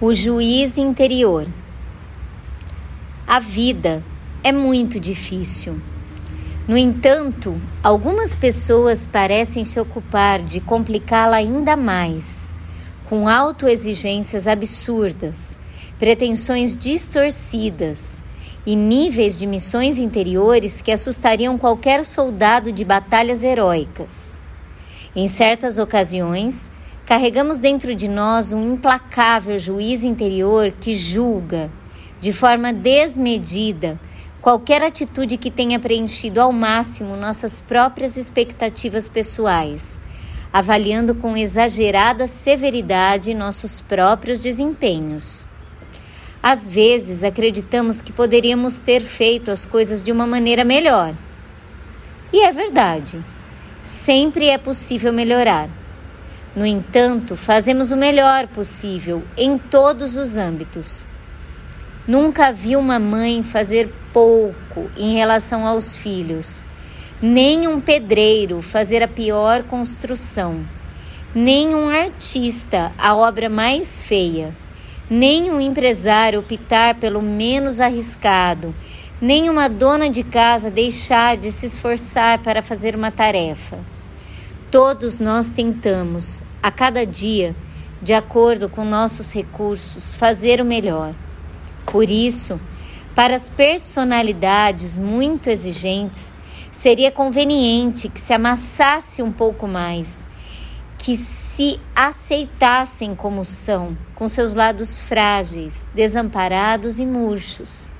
O juiz interior. A vida é muito difícil. No entanto, algumas pessoas parecem se ocupar de complicá-la ainda mais, com autoexigências absurdas, pretensões distorcidas e níveis de missões interiores que assustariam qualquer soldado de batalhas heróicas. Em certas ocasiões, Carregamos dentro de nós um implacável juiz interior que julga, de forma desmedida, qualquer atitude que tenha preenchido ao máximo nossas próprias expectativas pessoais, avaliando com exagerada severidade nossos próprios desempenhos. Às vezes acreditamos que poderíamos ter feito as coisas de uma maneira melhor. E é verdade. Sempre é possível melhorar. No entanto, fazemos o melhor possível em todos os âmbitos. Nunca vi uma mãe fazer pouco em relação aos filhos, nem um pedreiro fazer a pior construção, nem um artista a obra mais feia, nem um empresário optar pelo menos arriscado, nem uma dona de casa deixar de se esforçar para fazer uma tarefa. Todos nós tentamos, a cada dia, de acordo com nossos recursos, fazer o melhor. Por isso, para as personalidades muito exigentes, seria conveniente que se amassasse um pouco mais, que se aceitassem como são, com seus lados frágeis, desamparados e murchos.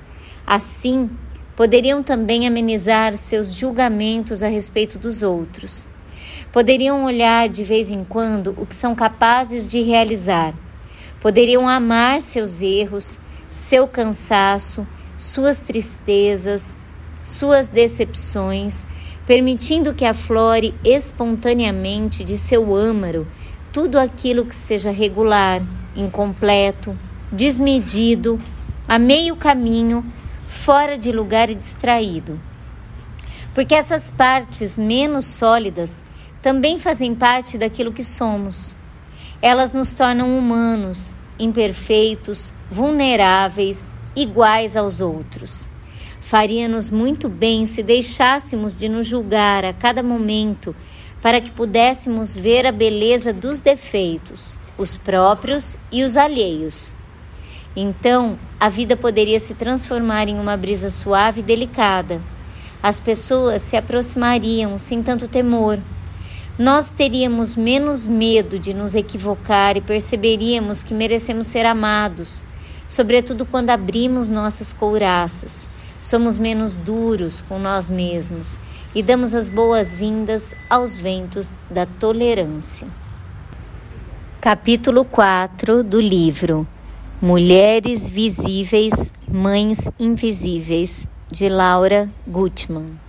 Assim, poderiam também amenizar seus julgamentos a respeito dos outros poderiam olhar de vez em quando o que são capazes de realizar, poderiam amar seus erros, seu cansaço, suas tristezas, suas decepções, permitindo que aflore espontaneamente de seu âmaro tudo aquilo que seja regular, incompleto, desmedido, a meio caminho, fora de lugar e distraído. Porque essas partes menos sólidas também fazem parte daquilo que somos. Elas nos tornam humanos, imperfeitos, vulneráveis, iguais aos outros. Faria-nos muito bem se deixássemos de nos julgar a cada momento para que pudéssemos ver a beleza dos defeitos, os próprios e os alheios. Então, a vida poderia se transformar em uma brisa suave e delicada. As pessoas se aproximariam sem tanto temor nós teríamos menos medo de nos equivocar e perceberíamos que merecemos ser amados, sobretudo quando abrimos nossas couraças. Somos menos duros com nós mesmos e damos as boas-vindas aos ventos da tolerância. Capítulo 4 do livro Mulheres Visíveis, Mães Invisíveis, de Laura Gutman.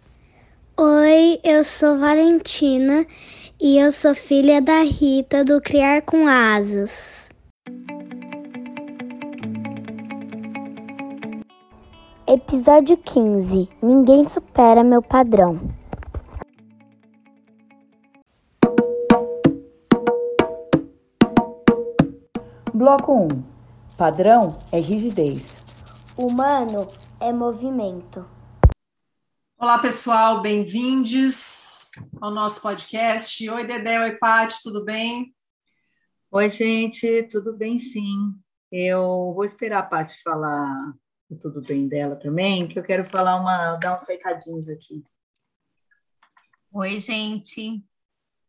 Oi, eu sou Valentina e eu sou filha da Rita do Criar com Asas. Episódio 15 Ninguém supera meu padrão. Bloco 1 Padrão é rigidez. Humano é movimento. Olá, pessoal, bem-vindos ao nosso podcast. Oi, Dedé, oi, Paty, tudo bem? Oi, gente, tudo bem, sim. Eu vou esperar a Paty falar o tudo bem dela também, que eu quero falar uma, dar uns recadinhos aqui. Oi, gente.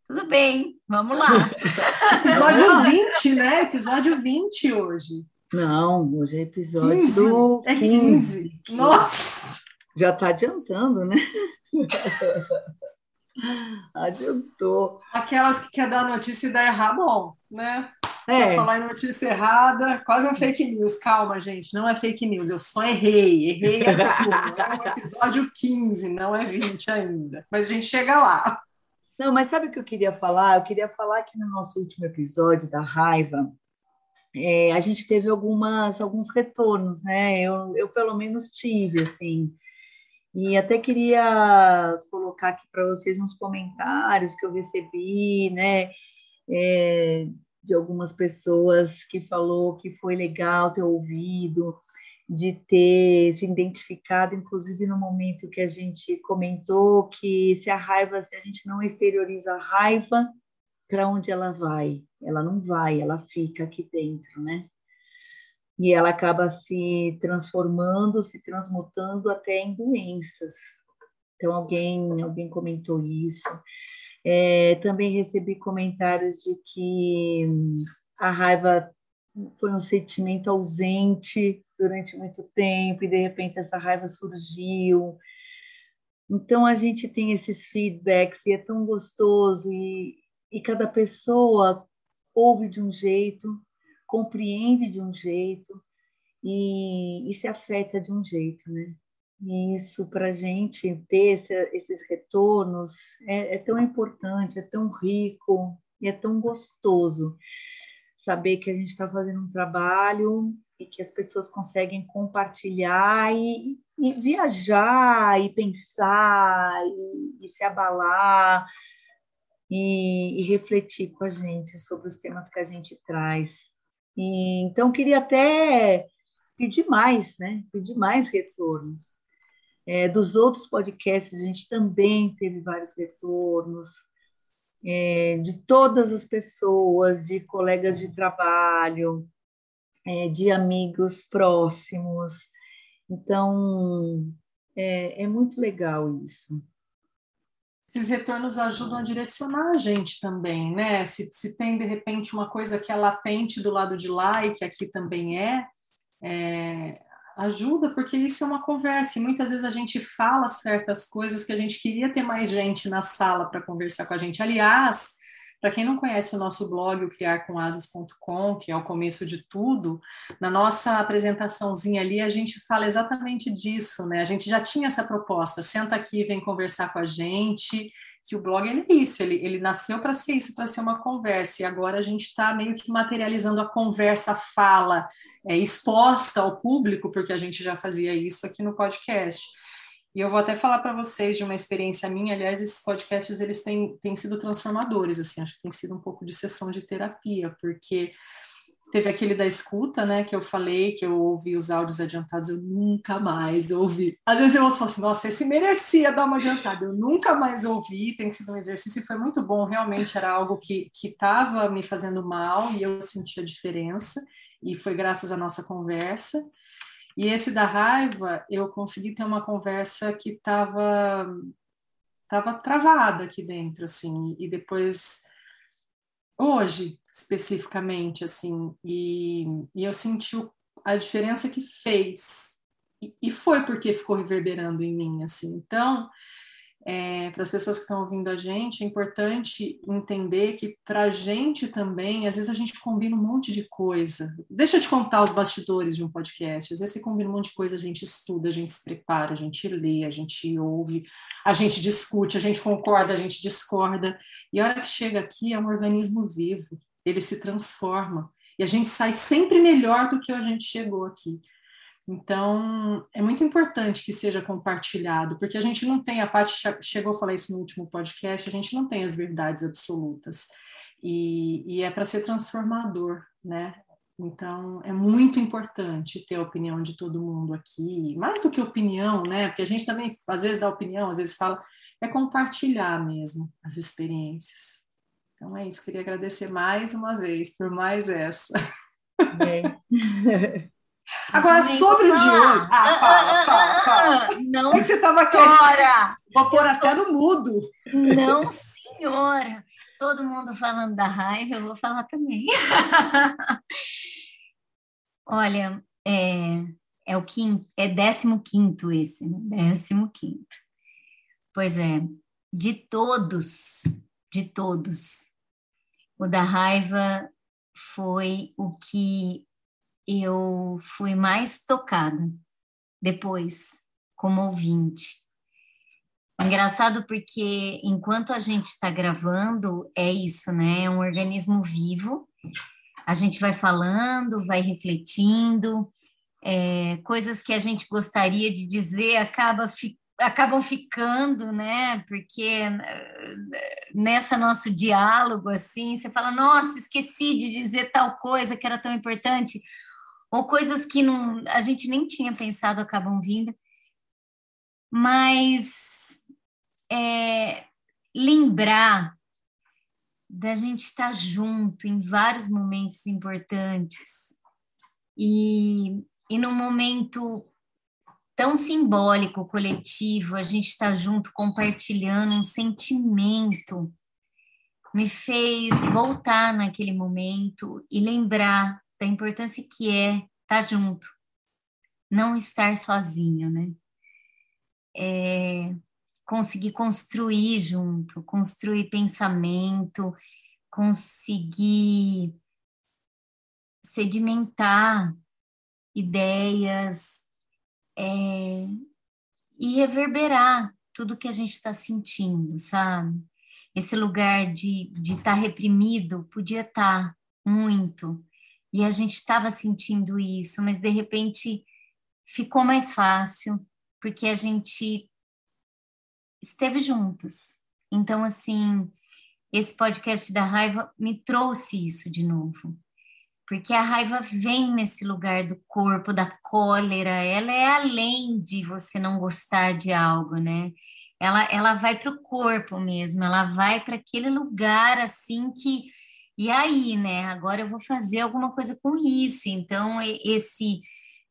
Tudo bem, vamos lá. episódio 20, né? Episódio 20 hoje. Não, hoje é episódio 15. do é 15. 15. Nossa! Já está adiantando, né? Adiantou. Aquelas que quer dar notícia e dá errado, bom, né? É. falar em notícia errada, quase um fake news. Calma, gente, não é fake news, eu só errei, errei assim. é o episódio 15, não é 20 ainda. Mas a gente chega lá. Não, mas sabe o que eu queria falar? Eu queria falar que no nosso último episódio da raiva, é, a gente teve algumas, alguns retornos, né? Eu, eu pelo menos tive, assim. E até queria colocar aqui para vocês uns comentários que eu recebi, né? É, de algumas pessoas que falou que foi legal ter ouvido, de ter se identificado, inclusive no momento que a gente comentou que se a raiva, se a gente não exterioriza a raiva, para onde ela vai? Ela não vai, ela fica aqui dentro, né? E ela acaba se transformando, se transmutando até em doenças. Então alguém, alguém comentou isso. É, também recebi comentários de que a raiva foi um sentimento ausente durante muito tempo e de repente essa raiva surgiu. Então a gente tem esses feedbacks e é tão gostoso e, e cada pessoa ouve de um jeito, compreende de um jeito e, e se afeta de um jeito, né? E isso, para a gente ter esse, esses retornos, é, é, tão importante, é tão rico e é tão gostoso saber que a gente está fazendo um trabalho e que as pessoas conseguem compartilhar e, e viajar e pensar e, e se abalar e, e, refletir com a gente sobre os temas que a gente traz. E, então, queria até pedir mais, né? Pedir mais retornos. É, dos outros podcasts, a gente também teve vários retornos, é, de todas as pessoas, de colegas de trabalho, é, de amigos próximos. Então, é, é muito legal isso. Esses retornos ajudam a direcionar a gente também, né? Se, se tem, de repente, uma coisa que é latente do lado de lá e que aqui também é, é ajuda, porque isso é uma conversa, e muitas vezes a gente fala certas coisas que a gente queria ter mais gente na sala para conversar com a gente. Aliás, para quem não conhece o nosso blog, o criarcomasas.com, que é o começo de tudo, na nossa apresentaçãozinha ali a gente fala exatamente disso, né? A gente já tinha essa proposta, senta aqui, vem conversar com a gente, que o blog ele é isso, ele, ele nasceu para ser isso, para ser uma conversa, e agora a gente está meio que materializando a conversa, a fala, é, exposta ao público, porque a gente já fazia isso aqui no podcast. E eu vou até falar para vocês de uma experiência minha, aliás, esses podcasts eles têm, têm sido transformadores, assim, acho que tem sido um pouco de sessão de terapia, porque teve aquele da escuta, né, que eu falei, que eu ouvi os áudios adiantados, eu nunca mais ouvi. Às vezes eu ouço assim, nossa, esse merecia dar uma adiantada, eu nunca mais ouvi, tem sido um exercício e foi muito bom, realmente era algo que estava me fazendo mal e eu senti a diferença, e foi graças à nossa conversa. E esse da raiva, eu consegui ter uma conversa que estava tava travada aqui dentro, assim, e depois, hoje, especificamente, assim, e, e eu senti a diferença que fez, e, e foi porque ficou reverberando em mim, assim, então, é, para as pessoas que estão ouvindo a gente, é importante entender que para a gente também, às vezes a gente combina um monte de coisa. Deixa eu te contar os bastidores de um podcast. Às vezes você combina um monte de coisa, a gente estuda, a gente se prepara, a gente lê, a gente ouve, a gente discute, a gente concorda, a gente discorda. E a hora que chega aqui é um organismo vivo, ele se transforma. E a gente sai sempre melhor do que a gente chegou aqui. Então, é muito importante que seja compartilhado, porque a gente não tem, a parte chegou a falar isso no último podcast, a gente não tem as verdades absolutas. E, e é para ser transformador, né? Então, é muito importante ter a opinião de todo mundo aqui, mais do que opinião, né? Porque a gente também, às vezes, dá opinião, às vezes fala, é compartilhar mesmo as experiências. Então, é isso. Queria agradecer mais uma vez por mais essa. Bem. Agora, sobre o de hoje. Ah, fala, fala, fala. Não, você estava senhora. Vou pôr até no mudo. Não, senhora. Todo mundo falando da raiva, eu vou falar também. Olha, é, é o quinto, é décimo quinto esse, né? Décimo quinto. Pois é, de todos, de todos. O da raiva foi o que eu fui mais tocada depois, como ouvinte. Engraçado porque enquanto a gente está gravando, é isso, né? É um organismo vivo. A gente vai falando, vai refletindo, é, coisas que a gente gostaria de dizer acaba ficando acabam ficando, né? Porque eh, nessa nosso diálogo assim, você fala: "Nossa, esqueci de dizer tal coisa que era tão importante", ou coisas que não, a gente nem tinha pensado acabam vindo. Mas é, lembrar da gente estar junto em vários momentos importantes e, e num momento tão simbólico, coletivo, a gente estar tá junto compartilhando um sentimento, me fez voltar naquele momento e lembrar da importância que é estar tá junto, não estar sozinho, né? É conseguir construir junto, construir pensamento, conseguir sedimentar ideias, é, e reverberar tudo que a gente está sentindo, sabe? Esse lugar de estar tá reprimido podia estar tá muito, e a gente estava sentindo isso, mas de repente ficou mais fácil, porque a gente esteve juntas. Então, assim, esse podcast da raiva me trouxe isso de novo porque a raiva vem nesse lugar do corpo, da cólera, ela é além de você não gostar de algo, né? Ela, ela vai para o corpo mesmo, ela vai para aquele lugar assim que. E aí, né? Agora eu vou fazer alguma coisa com isso. Então, esse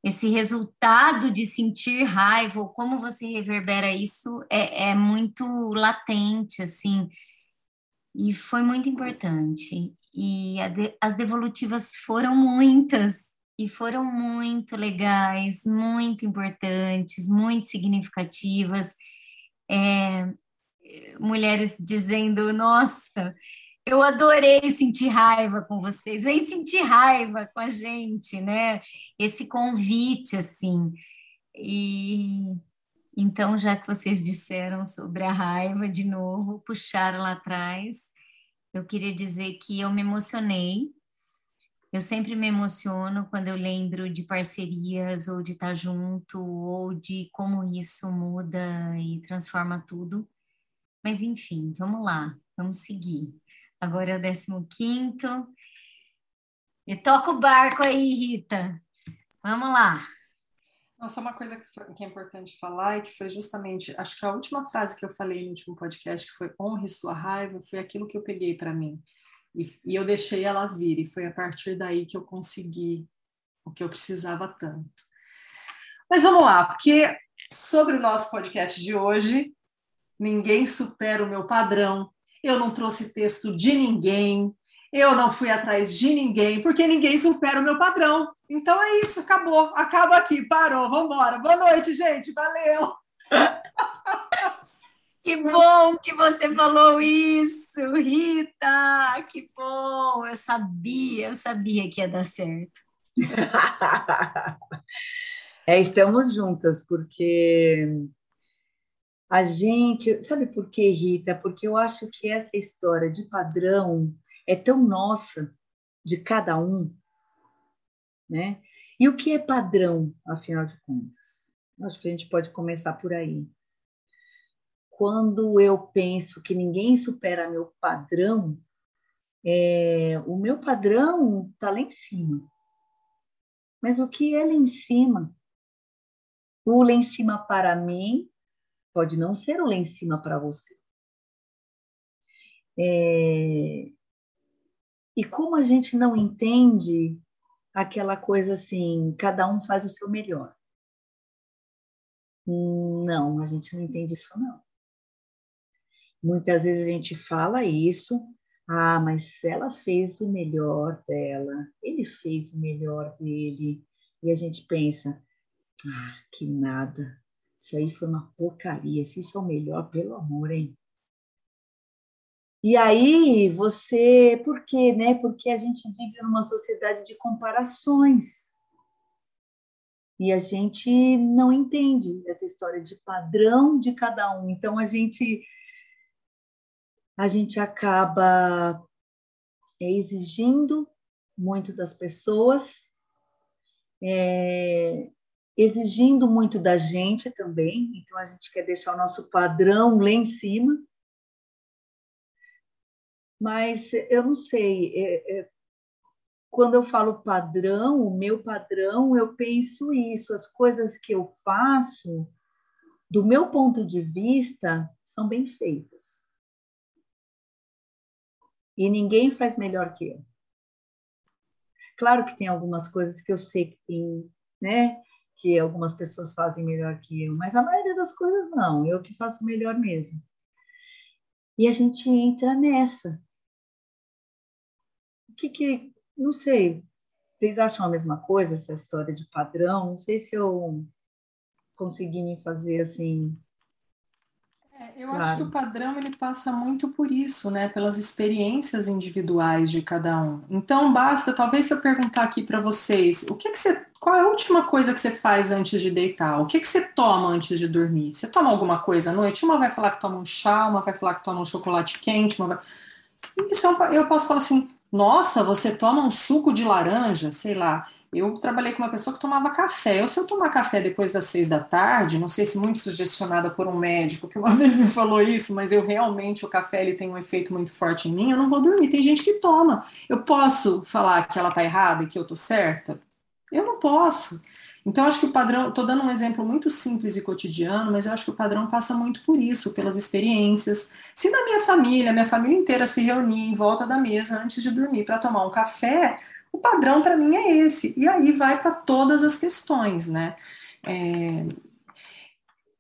esse resultado de sentir raiva, ou como você reverbera isso, é, é muito latente, assim. E foi muito importante e de, as devolutivas foram muitas e foram muito legais, muito importantes, muito significativas. É, mulheres dizendo: Nossa, eu adorei sentir raiva com vocês, vem sentir raiva com a gente, né? Esse convite, assim. E então, já que vocês disseram sobre a raiva de novo, puxaram lá atrás, eu queria dizer que eu me emocionei. Eu sempre me emociono quando eu lembro de parcerias ou de estar junto ou de como isso muda e transforma tudo. Mas enfim, vamos lá, vamos seguir. Agora é o 15 quinto. E toca o barco aí, Rita. Vamos lá. Só uma coisa que, foi, que, é importante falar e que foi justamente, acho que a última frase que eu falei no último podcast, que foi honre sua raiva, foi aquilo que eu peguei para mim. E, e, eu deixei ela vir, e foi a partir daí que eu consegui o que eu precisava tanto. Mas vamos lá, porque sobre o nosso podcast de hoje, ninguém supera o meu padrão, eu não trouxe texto de ninguém, eu não fui atrás de ninguém, porque ninguém supera o meu padrão. Então é isso, acabou. Acaba aqui, parou, vamos embora. Boa noite, gente. Valeu. Que bom que você falou isso, Rita. Que bom. Eu sabia, eu sabia que ia dar certo. É, estamos juntas, porque a gente. Sabe por quê, Rita? Porque eu acho que essa história de padrão é tão nossa, de cada um, né? E o que é padrão, afinal de contas? Acho que a gente pode começar por aí. Quando eu penso que ninguém supera meu padrão, é, o meu padrão está lá em cima. Mas o que é lá em cima? O lá em cima para mim pode não ser o lá em cima para você. É, e como a gente não entende aquela coisa assim, cada um faz o seu melhor. Não, a gente não entende isso não. Muitas vezes a gente fala isso, ah, mas ela fez o melhor dela, ele fez o melhor dele, e a gente pensa, ah, que nada, isso aí foi uma porcaria, se isso é o melhor, pelo amor, hein? E aí você, por quê, né? Porque a gente vive numa sociedade de comparações. E a gente não entende essa história de padrão de cada um. Então a gente a gente acaba é, exigindo muito das pessoas, é, exigindo muito da gente também. Então a gente quer deixar o nosso padrão lá em cima. Mas eu não sei, é, é, quando eu falo padrão, o meu padrão, eu penso isso, as coisas que eu faço, do meu ponto de vista, são bem feitas. E ninguém faz melhor que eu. Claro que tem algumas coisas que eu sei que tem, né? Que algumas pessoas fazem melhor que eu, mas a maioria das coisas não, eu que faço melhor mesmo. E a gente entra nessa. O que que, não sei, vocês acham a mesma coisa, essa história de padrão? Não sei se eu consegui me fazer assim é, eu claro. acho que o padrão ele passa muito por isso, né? Pelas experiências individuais de cada um. Então basta, talvez se eu perguntar aqui para vocês, o que, que você, qual é a última coisa que você faz antes de deitar? O que, que você toma antes de dormir? Você toma alguma coisa à noite? Uma vai falar que toma um chá, uma vai falar que toma um chocolate quente, uma vai... Isso é eu posso falar assim, nossa, você toma um suco de laranja, sei lá. Eu trabalhei com uma pessoa que tomava café. Eu, se eu tomar café depois das seis da tarde, não sei se muito sugestionada por um médico que uma vez me falou isso, mas eu realmente, o café ele tem um efeito muito forte em mim, eu não vou dormir. Tem gente que toma. Eu posso falar que ela está errada e que eu estou certa? Eu não posso. Então, acho que o padrão, estou dando um exemplo muito simples e cotidiano, mas eu acho que o padrão passa muito por isso, pelas experiências. Se na minha família, minha família inteira se reunir em volta da mesa antes de dormir para tomar um café, o padrão para mim é esse. E aí vai para todas as questões, né? É,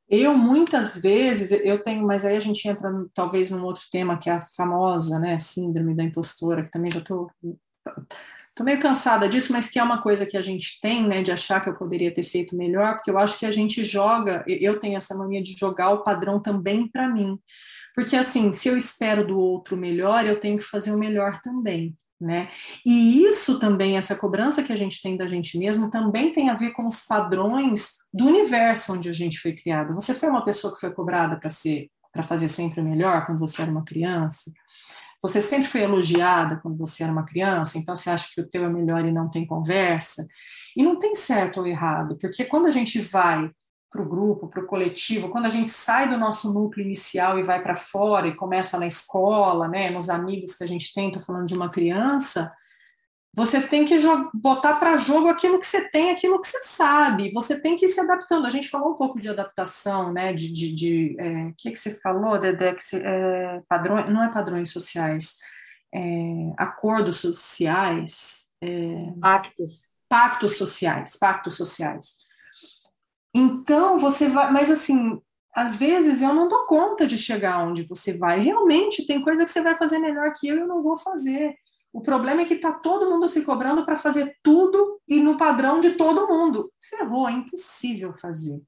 eu muitas vezes eu tenho, mas aí a gente entra talvez num outro tema que é a famosa, né, síndrome da impostora, que também já estou tô, meio cansada disso, mas que é uma coisa que a gente tem, né, de achar que eu poderia ter feito melhor, porque eu acho que a gente joga, eu tenho essa mania de jogar o padrão também para mim. Porque assim, se eu espero do outro melhor, eu tenho que fazer o melhor também. Né? E isso também, essa cobrança que a gente tem da gente mesmo, também tem a ver com os padrões do universo onde a gente foi criado. Você foi uma pessoa que foi cobrada para ser, para fazer sempre melhor quando você era uma criança? Você sempre foi elogiada quando você era uma criança, então você acha que o teu é melhor e não tem conversa? E não tem certo ou errado, porque quando a gente vai para o grupo, para o coletivo, quando a gente sai do nosso núcleo inicial e vai para fora e começa na escola, né, nos amigos que a gente tem, estou falando de uma criança, você tem que botar para jogo aquilo que você tem, aquilo que você sabe. Você tem que ir se adaptando. A gente falou um pouco de adaptação, né? De, de, de é, que que você falou, Dedé? Que você, é, padrões, não é padrões sociais, é, acordos sociais, é, pactos, pactos sociais, pactos sociais. Então, você vai, mas assim, às vezes eu não dou conta de chegar onde você vai. Realmente tem coisa que você vai fazer melhor que eu e eu não vou fazer. O problema é que está todo mundo se cobrando para fazer tudo e no padrão de todo mundo. Ferrou, é impossível fazer.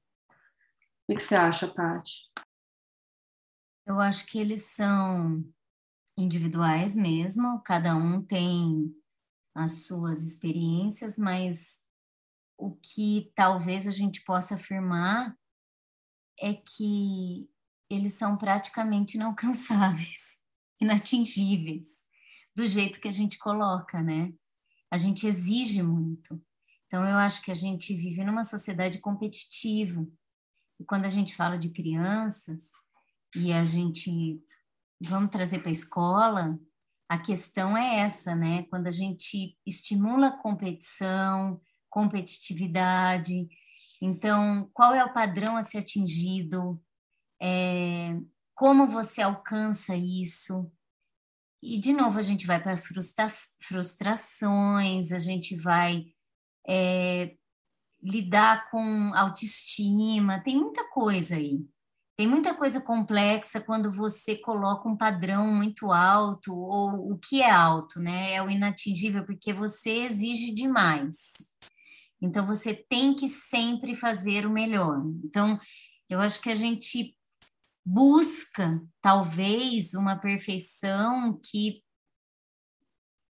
O que você acha, Paty? Eu acho que eles são individuais mesmo, cada um tem as suas experiências, mas o que talvez a gente possa afirmar é que eles são praticamente inalcançáveis, inatingíveis, do jeito que a gente coloca, né? A gente exige muito. Então, eu acho que a gente vive numa sociedade competitiva. E quando a gente fala de crianças e a gente vamos trazer para a escola, a questão é essa, né? Quando a gente estimula a competição, competitividade. Então, qual é o padrão a ser atingido? É, como você alcança isso? E, de novo, a gente vai para frustra frustrações, a gente vai é, lidar com autoestima, tem muita coisa aí. Tem muita coisa complexa quando você coloca um padrão muito alto, ou o que é alto, né? É o inatingível, porque você exige demais. Então, você tem que sempre fazer o melhor. Então, eu acho que a gente busca talvez uma perfeição que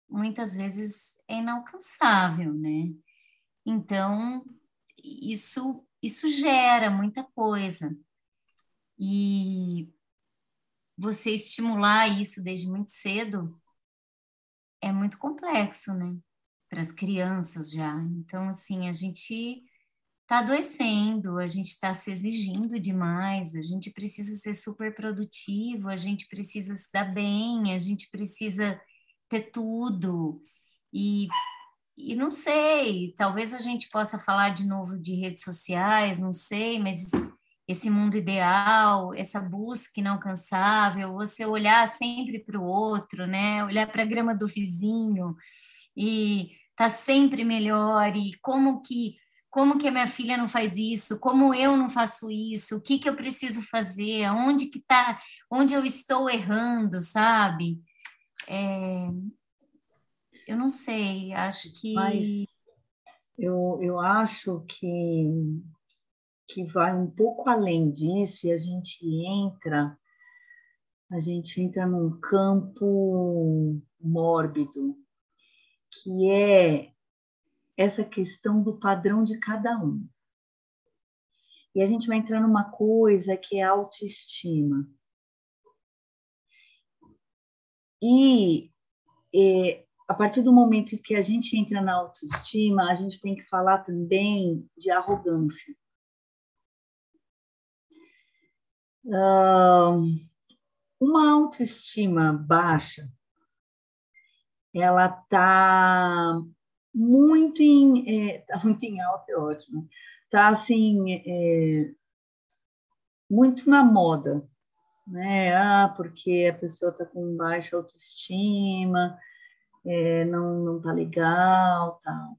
muitas vezes é inalcançável, né? Então, isso isso gera muita coisa. E você estimular isso desde muito cedo é muito complexo, né? Para as crianças já. Então, assim, a gente está adoecendo, a gente está se exigindo demais, a gente precisa ser super produtivo, a gente precisa se dar bem, a gente precisa ter tudo. E, e não sei, talvez a gente possa falar de novo de redes sociais, não sei, mas esse mundo ideal, essa busca inalcançável, você olhar sempre para o outro, né? Olhar para a grama do vizinho e tá sempre melhor e como que como que a minha filha não faz isso, como eu não faço isso, o que que eu preciso fazer, onde que tá, onde eu estou errando, sabe? É, eu não sei, acho que. Eu, eu acho que, que vai um pouco além disso e a gente entra, a gente entra num campo mórbido, que é essa questão do padrão de cada um. E a gente vai entrar numa coisa que é autoestima. E é, a partir do momento que a gente entra na autoestima, a gente tem que falar também de arrogância. uma autoestima baixa, ela está muito em é, tá muito em alta, é ótimo. Tá assim é, muito na moda, né? Ah, porque a pessoa está com baixa autoestima, é, não, não tá legal, tal.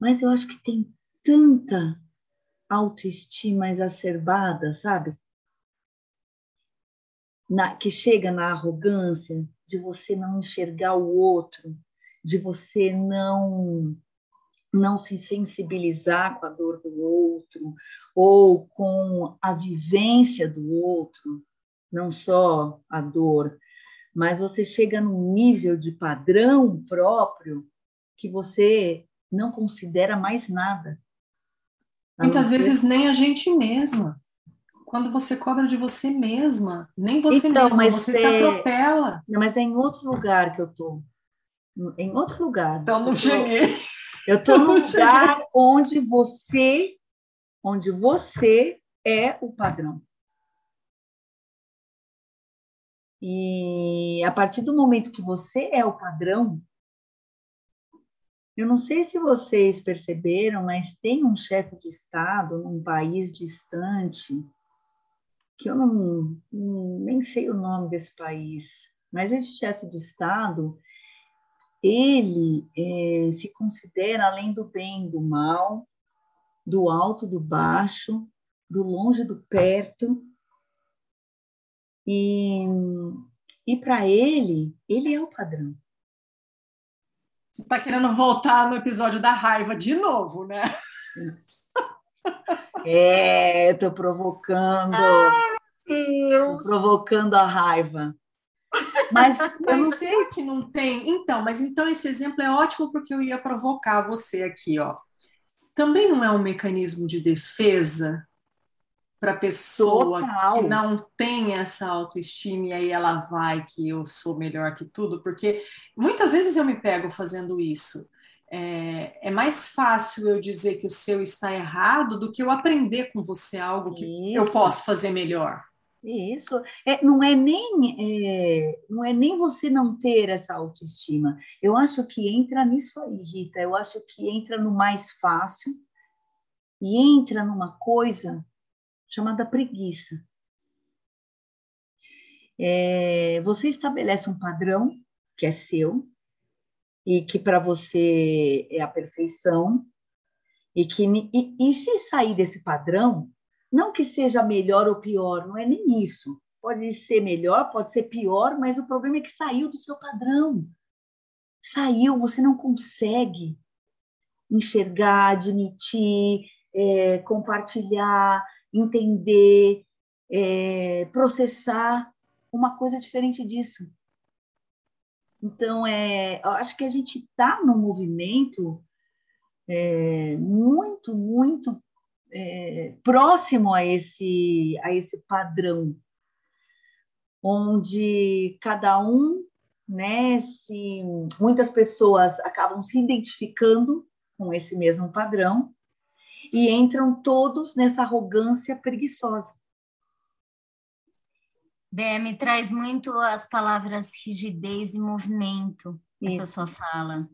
Mas eu acho que tem tanta autoestima exacerbada, sabe? Na, que chega na arrogância de você não enxergar o outro, de você não não se sensibilizar com a dor do outro ou com a vivência do outro, não só a dor, mas você chega num nível de padrão próprio que você não considera mais nada. Muitas vezes nem a gente mesma. Quando você cobra de você mesma, nem você então, mesma, você é... se atropela. Não, mas é em outro lugar que eu tô. Em outro lugar. Então não eu cheguei. Tô... Eu estou num lugar cheguei. onde você, onde você é o padrão. E a partir do momento que você é o padrão, eu não sei se vocês perceberam, mas tem um chefe de Estado num país distante, que eu não, nem sei o nome desse país, mas esse chefe de Estado, ele é, se considera além do bem, do mal, do alto, do baixo, do longe, do perto, e, e para ele, ele é o padrão. Você está querendo voltar no episódio da raiva de novo, né? É, estou provocando. Deus. Tô provocando a raiva. Mas, mas eu não sei que não tem. Então, mas então esse exemplo é ótimo porque eu ia provocar você aqui, ó. Também não é um mecanismo de defesa para a pessoa Total. que não tem essa autoestima e aí ela vai que eu sou melhor que tudo, porque muitas vezes eu me pego fazendo isso. É, é, mais fácil eu dizer que o seu está errado do que eu aprender com você algo que Isso. eu posso fazer melhor. Isso é, não é nem é, não é nem você não ter essa autoestima. Eu acho que entra nisso aí, Rita. Eu acho que entra no mais fácil e entra numa coisa chamada preguiça. É, você estabelece um padrão que é seu e que para você é a perfeição e que e, e se sair desse padrão, não que seja melhor ou pior, não é nem isso. Pode ser melhor, pode ser pior, mas o problema é que saiu do seu padrão. Saiu, você não consegue enxergar, admitir, é, compartilhar, entender, é, processar uma coisa diferente disso. Então, é, acho que a gente está num movimento é, muito, muito é, próximo a esse, a esse padrão, onde cada um, né, se, muitas pessoas acabam se identificando com esse mesmo padrão e entram todos nessa arrogância preguiçosa. Dé, me traz muito as palavras rigidez e movimento, Isso. essa sua fala.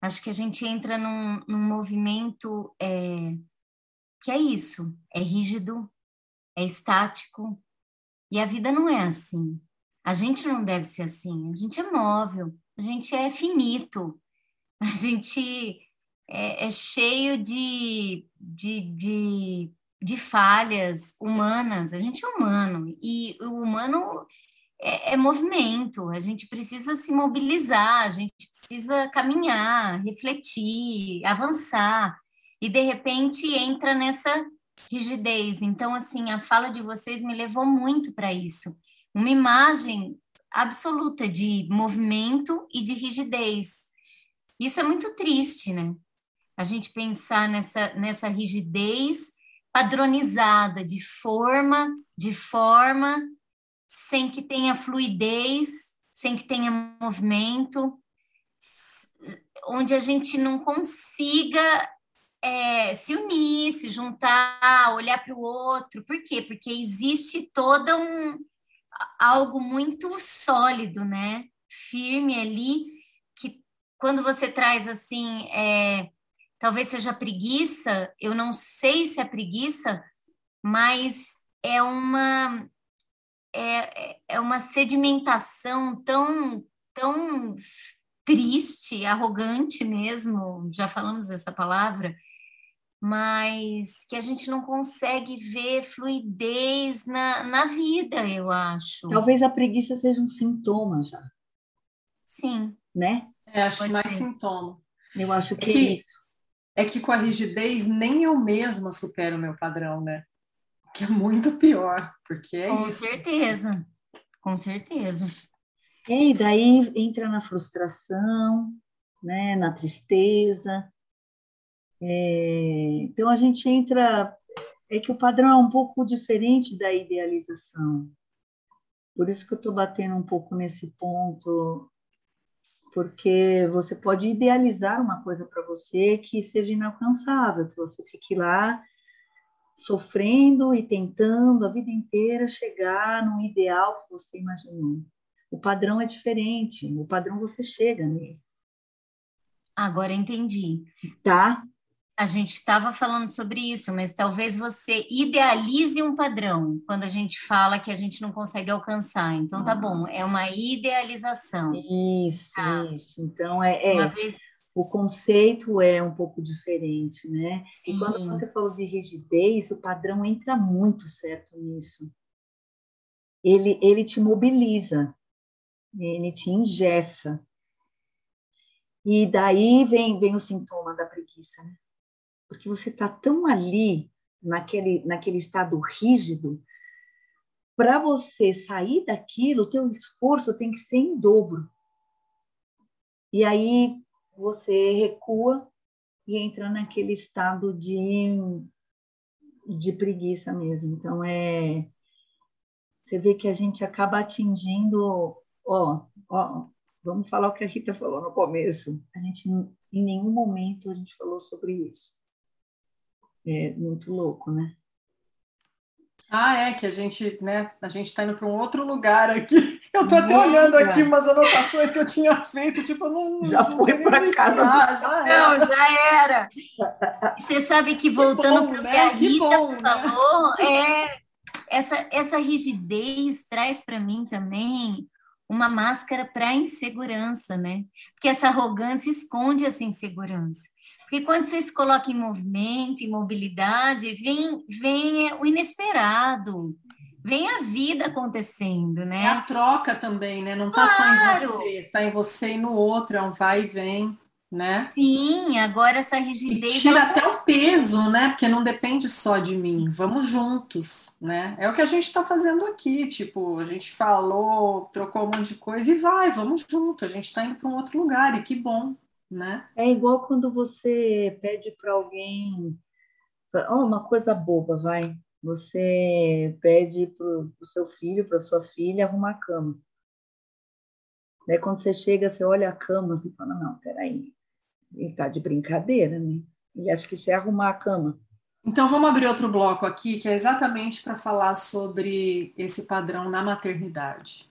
Acho que a gente entra num, num movimento é, que é isso, é rígido, é estático, e a vida não é assim. A gente não deve ser assim, a gente é móvel, a gente é finito, a gente é, é cheio de, de, de de falhas humanas. A gente é humano e o humano é, é, movimento. A gente precisa se mobilizar, a gente precisa caminhar, refletir, avançar e de repente entra nessa rigidez. Então, assim, a fala de vocês me levou muito para isso. Uma imagem absoluta de movimento e de rigidez. Isso é muito triste, né? A gente pensar nessa, nessa rigidez padronizada de forma, de forma, sem que tenha fluidez, sem que tenha movimento, onde a gente não consiga é, se unir, se juntar, olhar para o outro. Por quê? Porque existe toda um algo muito sólido, né? Firme ali, que quando você traz assim é, talvez seja preguiça, eu não sei se é preguiça, mas é uma é, é uma sedimentação tão tão triste, arrogante mesmo, já falamos essa palavra, mas que a gente não consegue ver fluidez na, na vida, eu acho. Talvez a preguiça seja um sintoma já. Sim. Né? É, acho que mais sintoma. Eu acho que é, que, é isso é que com a rigidez nem eu mesma supero o meu padrão, né? Que é muito pior, porque é com isso. Com certeza, com certeza. E daí entra na frustração, né, na tristeza. É, então a gente entra, é que o padrão é um pouco diferente da idealização. Por isso que eu estou batendo um pouco nesse ponto porque você pode idealizar uma coisa para você que seja inalcançável, que você fique lá sofrendo e tentando a vida inteira chegar num ideal que você imaginou. O padrão é diferente, o padrão você chega nele. Agora entendi. Tá? A gente estava falando sobre isso, mas talvez você idealize um padrão quando a gente fala que a gente não consegue alcançar. Então, tá bom, é uma idealização. Isso, tá. isso. Então, é, é vez... o conceito é um pouco diferente, né? Sim. E quando você falou de rigidez, o padrão entra muito certo nisso. Ele, ele te mobiliza, ele te ingessa. E daí vem, vem o sintoma da preguiça, né? Porque você está tão ali, naquele, naquele estado rígido, para você sair daquilo, o teu esforço tem que ser em dobro. E aí você recua e entra naquele estado de, de preguiça mesmo. Então, é. Você vê que a gente acaba atingindo. Ó, ó, vamos falar o que a Rita falou no começo. A gente, em nenhum momento, a gente falou sobre isso é muito louco, né? Ah, é que a gente, né? A gente está indo para um outro lugar aqui. Eu estou até olhando aqui umas anotações que eu tinha feito, tipo, não. Já não foi para casa. Ah, já era. Não, já era. Você sabe que voltando para o que né? a Rita bom, né? falou, né? é essa essa rigidez traz para mim também uma máscara para insegurança, né? Porque essa arrogância esconde essa insegurança. Porque quando você se coloca em movimento, em mobilidade, vem, vem o inesperado, vem a vida acontecendo, né? É a troca também, né? Não está claro. só em você, está em você e no outro, é um vai e vem. né? Sim, agora essa rigidez. E tira até o peso, né? Porque não depende só de mim. Vamos juntos, né? É o que a gente está fazendo aqui. Tipo, a gente falou, trocou um monte de coisa e vai, vamos junto. A gente está indo para um outro lugar e que bom, né? É igual quando você pede para alguém, oh, uma coisa boba, vai. Você pede para o seu filho, para sua filha arrumar a cama. Daí quando você chega, você olha a cama, você fala, não, peraí, ele está de brincadeira, né? Ele acha que isso é arrumar a cama. Então vamos abrir outro bloco aqui, que é exatamente para falar sobre esse padrão na maternidade.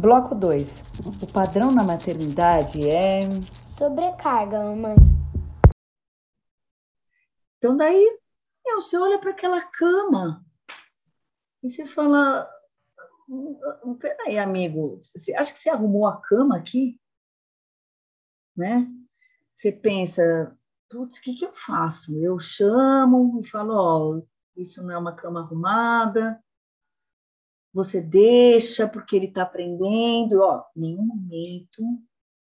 Bloco 2. O padrão na maternidade é. Sobrecarga, mamãe. Então, daí, você olha para aquela cama e você fala: peraí, amigo, você acha que você arrumou a cama aqui? Né? Você pensa: putz, o que, que eu faço? Eu chamo e falo: ó, isso não é uma cama arrumada você deixa porque ele está aprendendo. Ó, nenhum momento,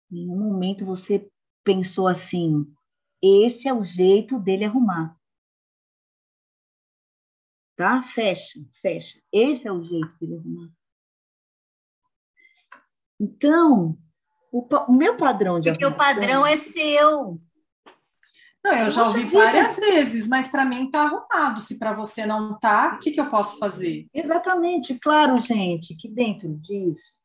nenhum momento você pensou assim: esse é o jeito dele arrumar. Tá? Fecha, fecha. Esse é o jeito dele arrumar. Então, o, o meu padrão de Porque o padrão é seu. Não, eu já ouvi várias vezes, mas para mim está arrumado. Se para você não está, o que, que eu posso fazer? Exatamente, claro, gente, que dentro disso,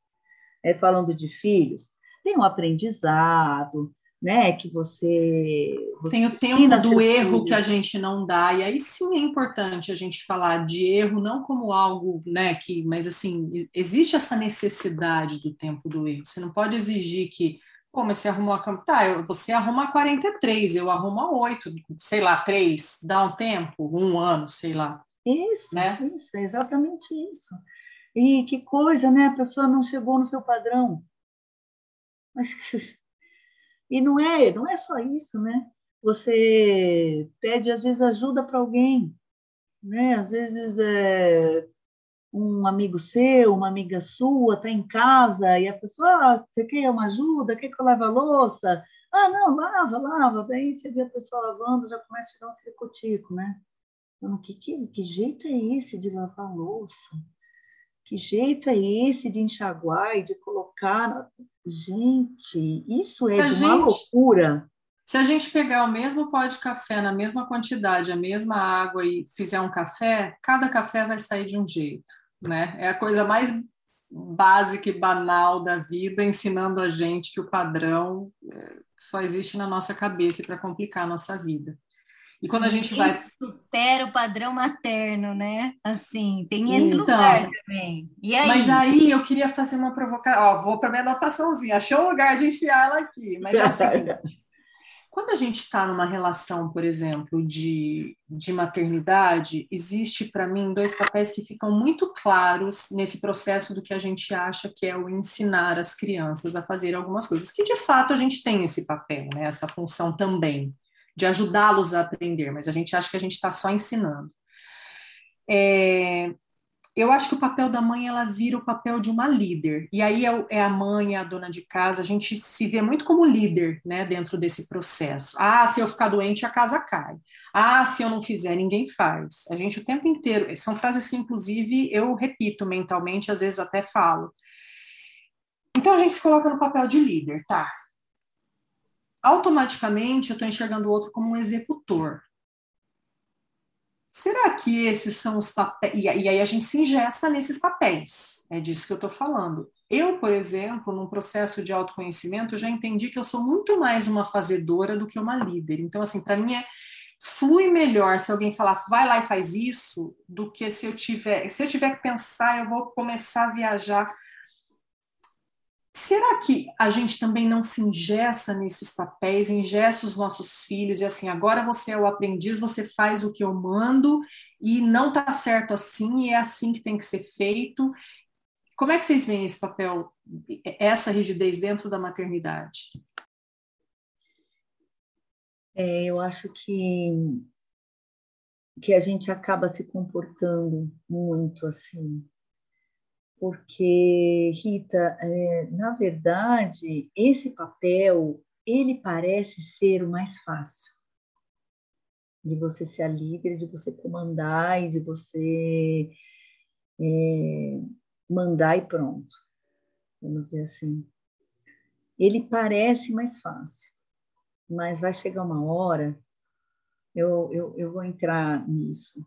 é, falando de filhos, tem um aprendizado, né? Que você, você tem o tempo do erro filhos. que a gente não dá e aí sim é importante a gente falar de erro não como algo, né? Que, mas assim existe essa necessidade do tempo do erro. Você não pode exigir que Pô, mas você arrumou a cama. Tá, você arruma a 43, eu arrumo a 8, sei lá, 3. Dá um tempo, um ano, sei lá. Isso, né? isso, é exatamente isso. E que coisa, né? A pessoa não chegou no seu padrão. Mas, e não é, não é só isso, né? Você pede, às vezes, ajuda para alguém. Né? Às vezes é, um amigo seu, uma amiga sua, está em casa e a pessoa, ah, você quer uma ajuda? Quer que eu lave a louça? Ah, não, lava, lava. Daí você vê a pessoa lavando, já começa a tirar um circotico, né? Então, que, que, que jeito é esse de lavar a louça? Que jeito é esse de enxaguar e de colocar? Gente, isso é de uma loucura. Se a gente pegar o mesmo pó de café na mesma quantidade, a mesma água e fizer um café, cada café vai sair de um jeito né? É a coisa mais básica e banal da vida, ensinando a gente que o padrão é, só existe na nossa cabeça para complicar a nossa vida. E quando a gente vai. supera o padrão materno, né? Assim, tem esse então, lugar também. E aí? Mas aí eu queria fazer uma provocação. Ó, vou para minha anotaçãozinha. Achei um lugar de enfiar ela aqui. Mas é o seguinte: quando a gente está numa relação, por exemplo, de, de maternidade, existe para mim dois papéis que ficam muito claros nesse processo do que a gente acha que é o ensinar as crianças a fazer algumas coisas, que de fato a gente tem esse papel, né, essa função também, de ajudá-los a aprender, mas a gente acha que a gente está só ensinando. É, eu acho que o papel da mãe ela vira o papel de uma líder. E aí é, é a mãe, é a dona de casa, a gente se vê muito como líder, né, dentro desse processo. Ah, se eu ficar doente, a casa cai. Ah, se eu não fizer, ninguém faz. A gente o tempo inteiro, são frases que inclusive eu repito mentalmente, às vezes até falo. Então a gente se coloca no papel de líder, tá? Automaticamente eu estou enxergando o outro como um executor. Será que esses são os papéis? E aí a gente se ingessa nesses papéis, é disso que eu estou falando. Eu, por exemplo, num processo de autoconhecimento, já entendi que eu sou muito mais uma fazedora do que uma líder. Então, assim, para mim é, flui melhor se alguém falar, vai lá e faz isso, do que se eu tiver, se eu tiver que pensar, eu vou começar a viajar. Será que a gente também não se ingessa nesses papéis, ingessa os nossos filhos e assim, agora você é o aprendiz, você faz o que eu mando e não está certo assim e é assim que tem que ser feito? Como é que vocês veem esse papel, essa rigidez dentro da maternidade? É, eu acho que que a gente acaba se comportando muito assim, porque Rita, é, na verdade, esse papel ele parece ser o mais fácil de você ser a líder, de você comandar e de você é, mandar e pronto, vamos dizer assim. Ele parece mais fácil, mas vai chegar uma hora, eu, eu, eu vou entrar nisso,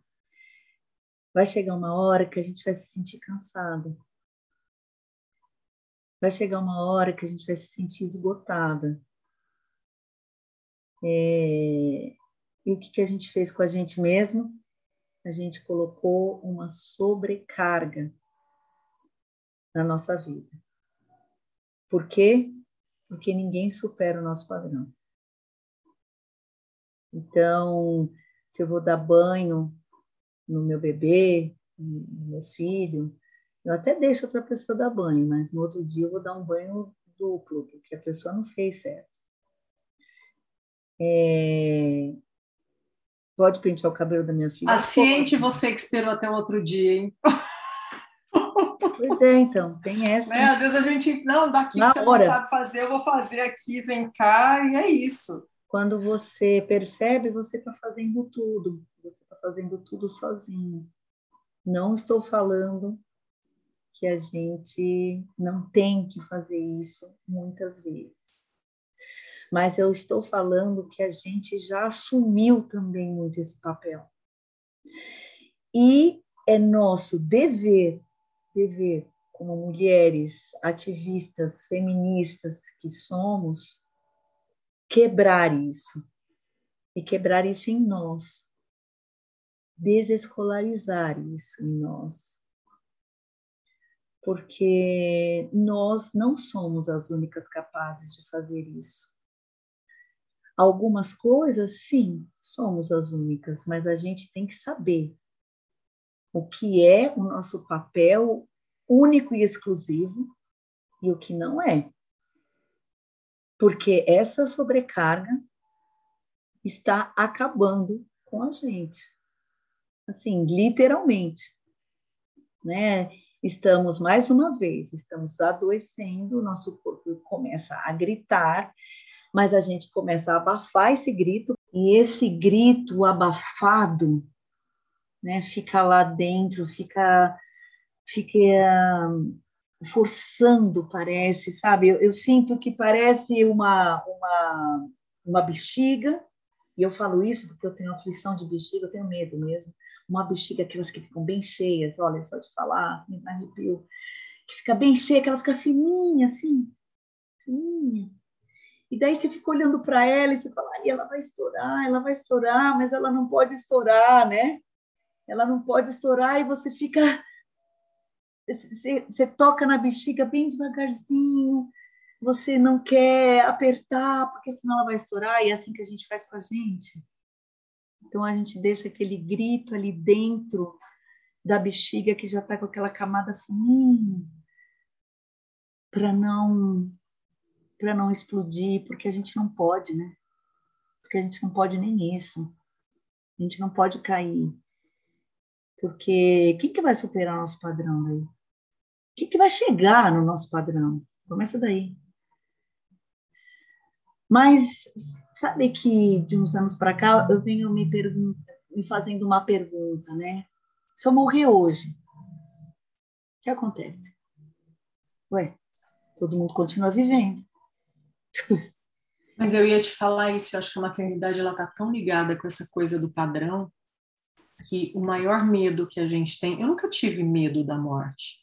vai chegar uma hora que a gente vai se sentir cansado. Vai chegar uma hora que a gente vai se sentir esgotada. É... E o que, que a gente fez com a gente mesmo? A gente colocou uma sobrecarga na nossa vida. Por quê? Porque ninguém supera o nosso padrão. Então, se eu vou dar banho no meu bebê, no meu filho, eu até deixo outra pessoa dar banho, mas no outro dia eu vou dar um banho duplo, porque a pessoa não fez certo. É... Pode pentear o cabelo da minha filha? Paciente você que esperou até o outro dia, hein? Pois é, então, tem essa. Né? Às vezes a gente, não, daqui Na você hora. não sabe fazer, eu vou fazer aqui, vem cá, e é isso. Quando você percebe, você está fazendo tudo, você está fazendo tudo sozinho. Não estou falando que a gente não tem que fazer isso muitas vezes. Mas eu estou falando que a gente já assumiu também muito esse papel. E é nosso dever dever, como mulheres ativistas, feministas que somos, quebrar isso. E quebrar isso em nós. Desescolarizar isso em nós. Porque nós não somos as únicas capazes de fazer isso. Algumas coisas, sim, somos as únicas, mas a gente tem que saber o que é o nosso papel único e exclusivo e o que não é. Porque essa sobrecarga está acabando com a gente. Assim, literalmente. Né? Estamos, mais uma vez, estamos adoecendo, nosso corpo começa a gritar, mas a gente começa a abafar esse grito, e esse grito abafado né? Fica lá dentro, fica, fica forçando, parece, sabe? Eu, eu, sinto que parece uma, uma, uma bexiga, e eu falo isso porque eu tenho aflição de bexiga, eu tenho medo mesmo. Uma bexiga, aquelas que ficam bem cheias, olha, só de falar, me arrepio, que fica bem cheia, que ela fica fininha, assim, fininha. E daí você fica olhando para ela e você fala, ai, ela vai estourar, ela vai estourar, mas ela não pode estourar, né? ela não pode estourar e você fica. Você, toca na bexiga bem devagarzinho, você não quer apertar, porque senão ela vai estourar, e é assim que a gente faz com a gente. Então a gente deixa aquele grito ali dentro da bexiga que já está com aquela camada fininha para não para não explodir, porque a gente não pode, né? Porque a gente não pode nem isso. A gente não pode cair. Porque quem que vai superar nosso padrão aí? Quem que vai chegar no nosso padrão? Começa daí. Mas sabe que de uns anos para cá eu venho me, me fazendo uma pergunta, né? Se eu morrer hoje, o que acontece? Ué, todo mundo continua vivendo. Mas eu ia te falar isso, eu acho que a maternidade ela tá tão ligada com essa coisa do padrão que o maior medo que a gente tem, eu nunca tive medo da morte,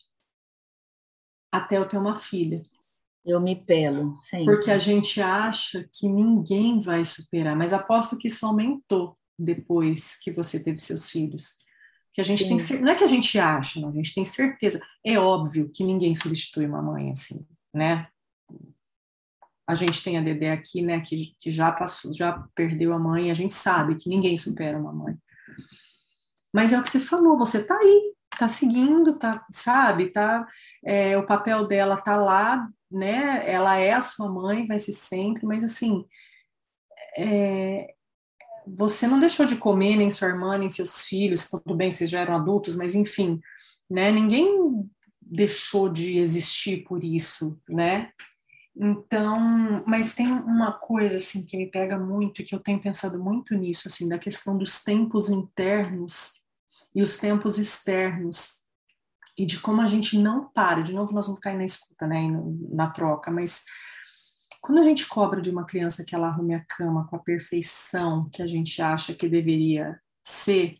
até eu ter uma filha. Eu me pelo, sempre. Porque a gente acha que ninguém vai superar, mas aposto que isso aumentou. depois que você teve seus filhos. Que a gente Sim. tem, não é que a gente acha, não, a gente tem certeza. É óbvio que ninguém substitui uma mãe assim, né? A gente tem a Dedé aqui, né, que, que já passou, já perdeu a mãe, a gente sabe que ninguém supera uma mãe. Mas é o que você falou, você tá aí, tá seguindo, tá, sabe, tá, é, o papel dela tá lá, né, ela é a sua mãe, vai ser sempre, mas assim, é, você não deixou de comer, nem sua irmã, nem seus filhos, tudo bem, vocês já eram adultos, mas enfim, né? Ninguém deixou de existir por isso, né? Então, mas tem uma coisa assim que me pega muito, que eu tenho pensado muito nisso, assim, da questão dos tempos internos e os tempos externos e de como a gente não para. De novo, nós vamos cair na escuta, né, na troca, mas quando a gente cobra de uma criança que ela arrume a cama com a perfeição que a gente acha que deveria ser,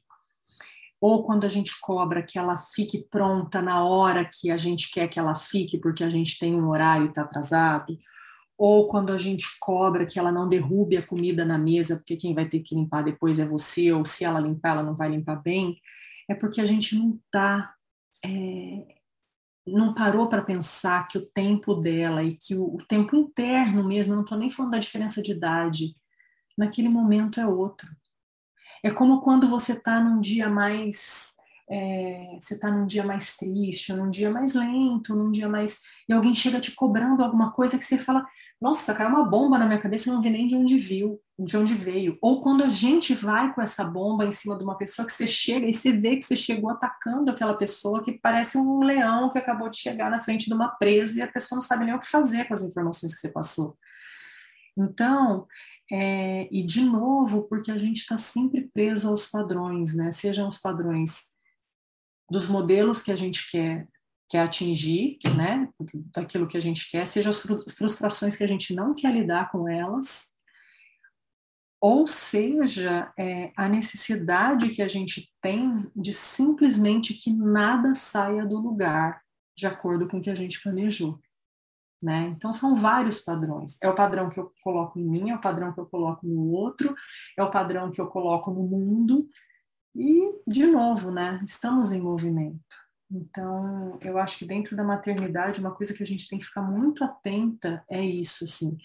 ou quando a gente cobra que ela fique pronta na hora que a gente quer que ela fique, porque a gente tem um horário e está atrasado, ou quando a gente cobra que ela não derrube a comida na mesa, porque quem vai ter que limpar depois é você, ou se ela limpar, ela não vai limpar bem, é porque a gente não está é, não parou para pensar que o tempo dela e que o, o tempo interno mesmo, não estou nem falando da diferença de idade, naquele momento é outro. É como quando você está num dia mais é, você está num dia mais triste, num dia mais lento, num dia mais. e alguém chega te cobrando alguma coisa que você fala: Nossa, caiu uma bomba na minha cabeça, eu não vi nem de onde viu, de onde veio. Ou quando a gente vai com essa bomba em cima de uma pessoa que você chega e você vê que você chegou atacando aquela pessoa que parece um leão que acabou de chegar na frente de uma presa e a pessoa não sabe nem o que fazer com as informações que você passou. Então, é, e de novo, porque a gente está sempre preso aos padrões, né? Sejam os padrões dos modelos que a gente quer, quer atingir, né, daquilo que a gente quer, seja as frustrações que a gente não quer lidar com elas, ou seja, é, a necessidade que a gente tem de simplesmente que nada saia do lugar de acordo com o que a gente planejou. Né? Então, são vários padrões. É o padrão que eu coloco em mim, é o padrão que eu coloco no outro, é o padrão que eu coloco no mundo, e, de novo, né, estamos em movimento. Então, eu acho que dentro da maternidade, uma coisa que a gente tem que ficar muito atenta é isso, assim.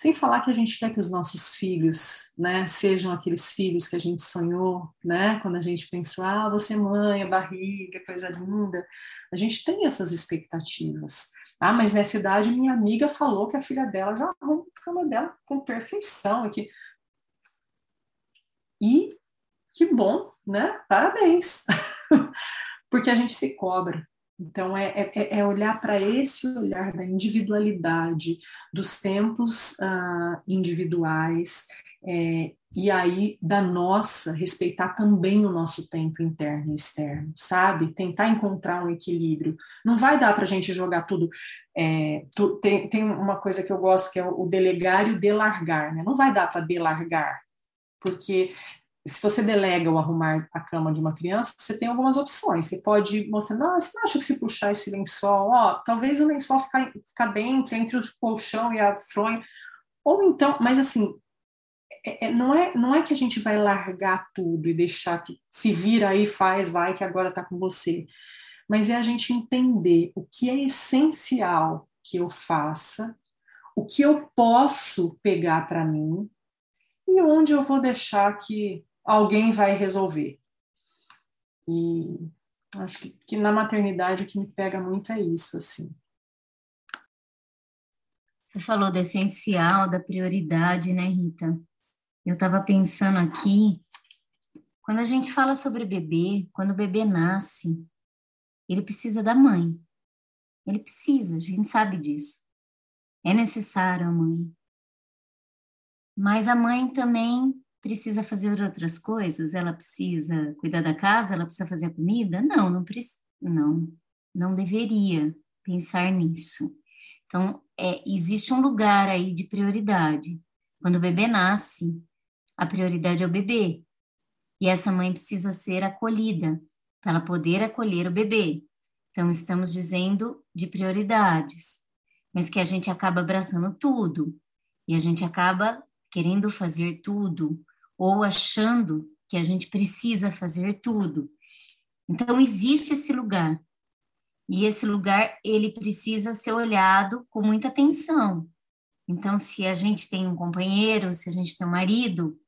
Sem falar que a gente quer que os nossos filhos, né, sejam aqueles filhos que a gente sonhou, né, quando a gente pensou, ah, você é mãe, a barriga, coisa linda. A gente tem essas expectativas. Ah, mas nessa idade minha amiga falou que a filha dela já arruma a cama dela com perfeição aqui. E que bom, né? Parabéns! Porque a gente se cobra. Então, é, é, é olhar para esse olhar da individualidade, dos tempos uh, individuais, é, e aí da nossa, respeitar também o nosso tempo interno e externo, sabe? Tentar encontrar um equilíbrio. Não vai dar para a gente jogar tudo. É, tu, tem, tem uma coisa que eu gosto que é o delegar e o delargar, né? Não vai dar para delargar, porque se você delega o arrumar a cama de uma criança, você tem algumas opções. Você pode mostrar, não, você não acha que se puxar esse lençol, ó, talvez o lençol ficar, ficar dentro, entre o colchão e a fronha. Ou então, mas assim, é, é, não, é, não é que a gente vai largar tudo e deixar que se vira aí, faz, vai, que agora está com você. Mas é a gente entender o que é essencial que eu faça, o que eu posso pegar para mim e onde eu vou deixar que alguém vai resolver. E acho que, que na maternidade o que me pega muito é isso, assim. Você falou do essencial, da prioridade, né, Rita? Eu estava pensando aqui, quando a gente fala sobre bebê, quando o bebê nasce, ele precisa da mãe. Ele precisa, a gente sabe disso. É necessário a mãe. Mas a mãe também precisa fazer outras coisas? Ela precisa cuidar da casa? Ela precisa fazer a comida? Não, não precisa. Não, não deveria pensar nisso. Então, é, existe um lugar aí de prioridade. Quando o bebê nasce, a prioridade é o bebê. E essa mãe precisa ser acolhida para ela poder acolher o bebê. Então, estamos dizendo de prioridades, mas que a gente acaba abraçando tudo. E a gente acaba querendo fazer tudo, ou achando que a gente precisa fazer tudo. Então existe esse lugar. E esse lugar ele precisa ser olhado com muita atenção. Então, se a gente tem um companheiro, se a gente tem um marido,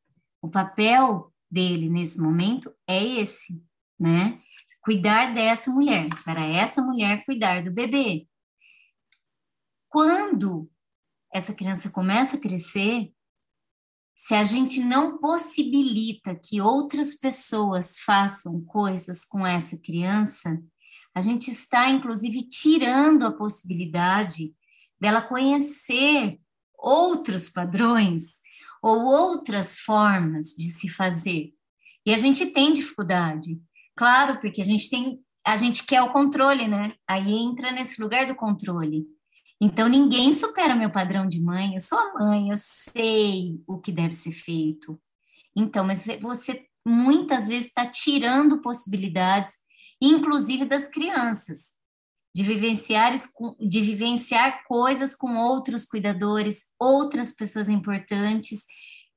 o papel dele nesse momento é esse, né? Cuidar dessa mulher, para essa mulher cuidar do bebê. Quando essa criança começa a crescer, se a gente não possibilita que outras pessoas façam coisas com essa criança, a gente está, inclusive, tirando a possibilidade dela conhecer outros padrões ou outras formas de se fazer. E a gente tem dificuldade, claro, porque a gente tem, a gente quer o controle, né? Aí entra nesse lugar do controle. Então ninguém supera meu padrão de mãe. Eu sou a mãe, eu sei o que deve ser feito. Então, mas você muitas vezes está tirando possibilidades, inclusive das crianças de vivenciar, de vivenciar coisas com outros cuidadores, outras pessoas importantes.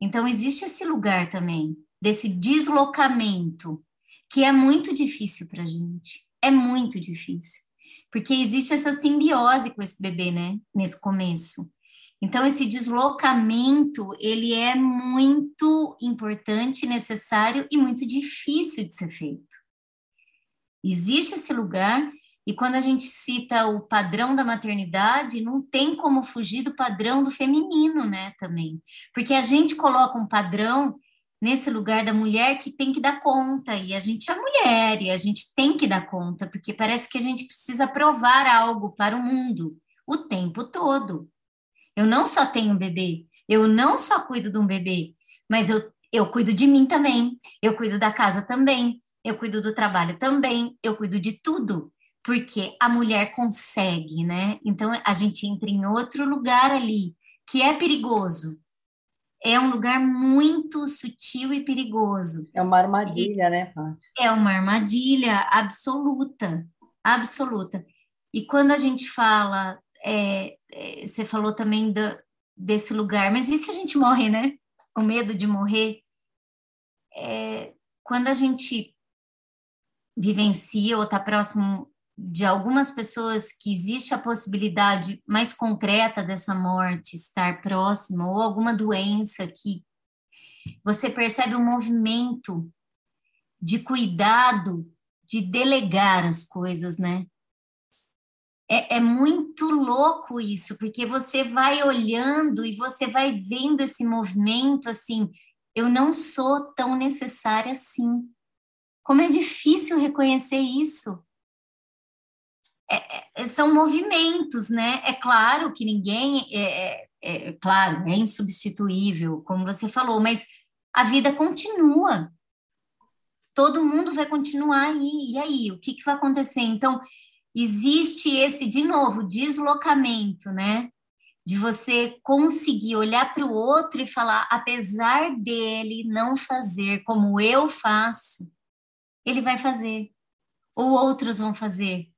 Então, existe esse lugar também, desse deslocamento, que é muito difícil para a gente. É muito difícil. Porque existe essa simbiose com esse bebê, né? Nesse começo. Então, esse deslocamento, ele é muito importante, necessário e muito difícil de ser feito. Existe esse lugar e quando a gente cita o padrão da maternidade, não tem como fugir do padrão do feminino, né, também. Porque a gente coloca um padrão nesse lugar da mulher que tem que dar conta, e a gente é mulher, e a gente tem que dar conta, porque parece que a gente precisa provar algo para o mundo o tempo todo. Eu não só tenho um bebê, eu não só cuido de um bebê, mas eu, eu cuido de mim também, eu cuido da casa também, eu cuido do trabalho também, eu cuido de tudo porque a mulher consegue, né? Então a gente entra em outro lugar ali que é perigoso. É um lugar muito sutil e perigoso. É uma armadilha, e né, Paty? É uma armadilha absoluta, absoluta. E quando a gente fala, é, é, você falou também do, desse lugar, mas e se a gente morre, né? O medo de morrer. É, quando a gente vivencia ou está próximo de algumas pessoas que existe a possibilidade mais concreta dessa morte estar próxima, ou alguma doença que você percebe um movimento de cuidado, de delegar as coisas, né? É, é, muito louco isso, porque você vai olhando e você vai vendo esse movimento assim. Eu não sou tão necessária assim. Como é difícil reconhecer isso. É, é, são movimentos, né? É claro que ninguém, é, é, é, claro, é insubstituível, como você falou, mas a vida continua. Todo mundo vai continuar aí. E aí, o que, que vai acontecer? Então, existe esse, de novo, deslocamento, né? De você conseguir olhar para o outro e falar, apesar dele não fazer como eu faço, ele vai fazer. Ou outros vão fazer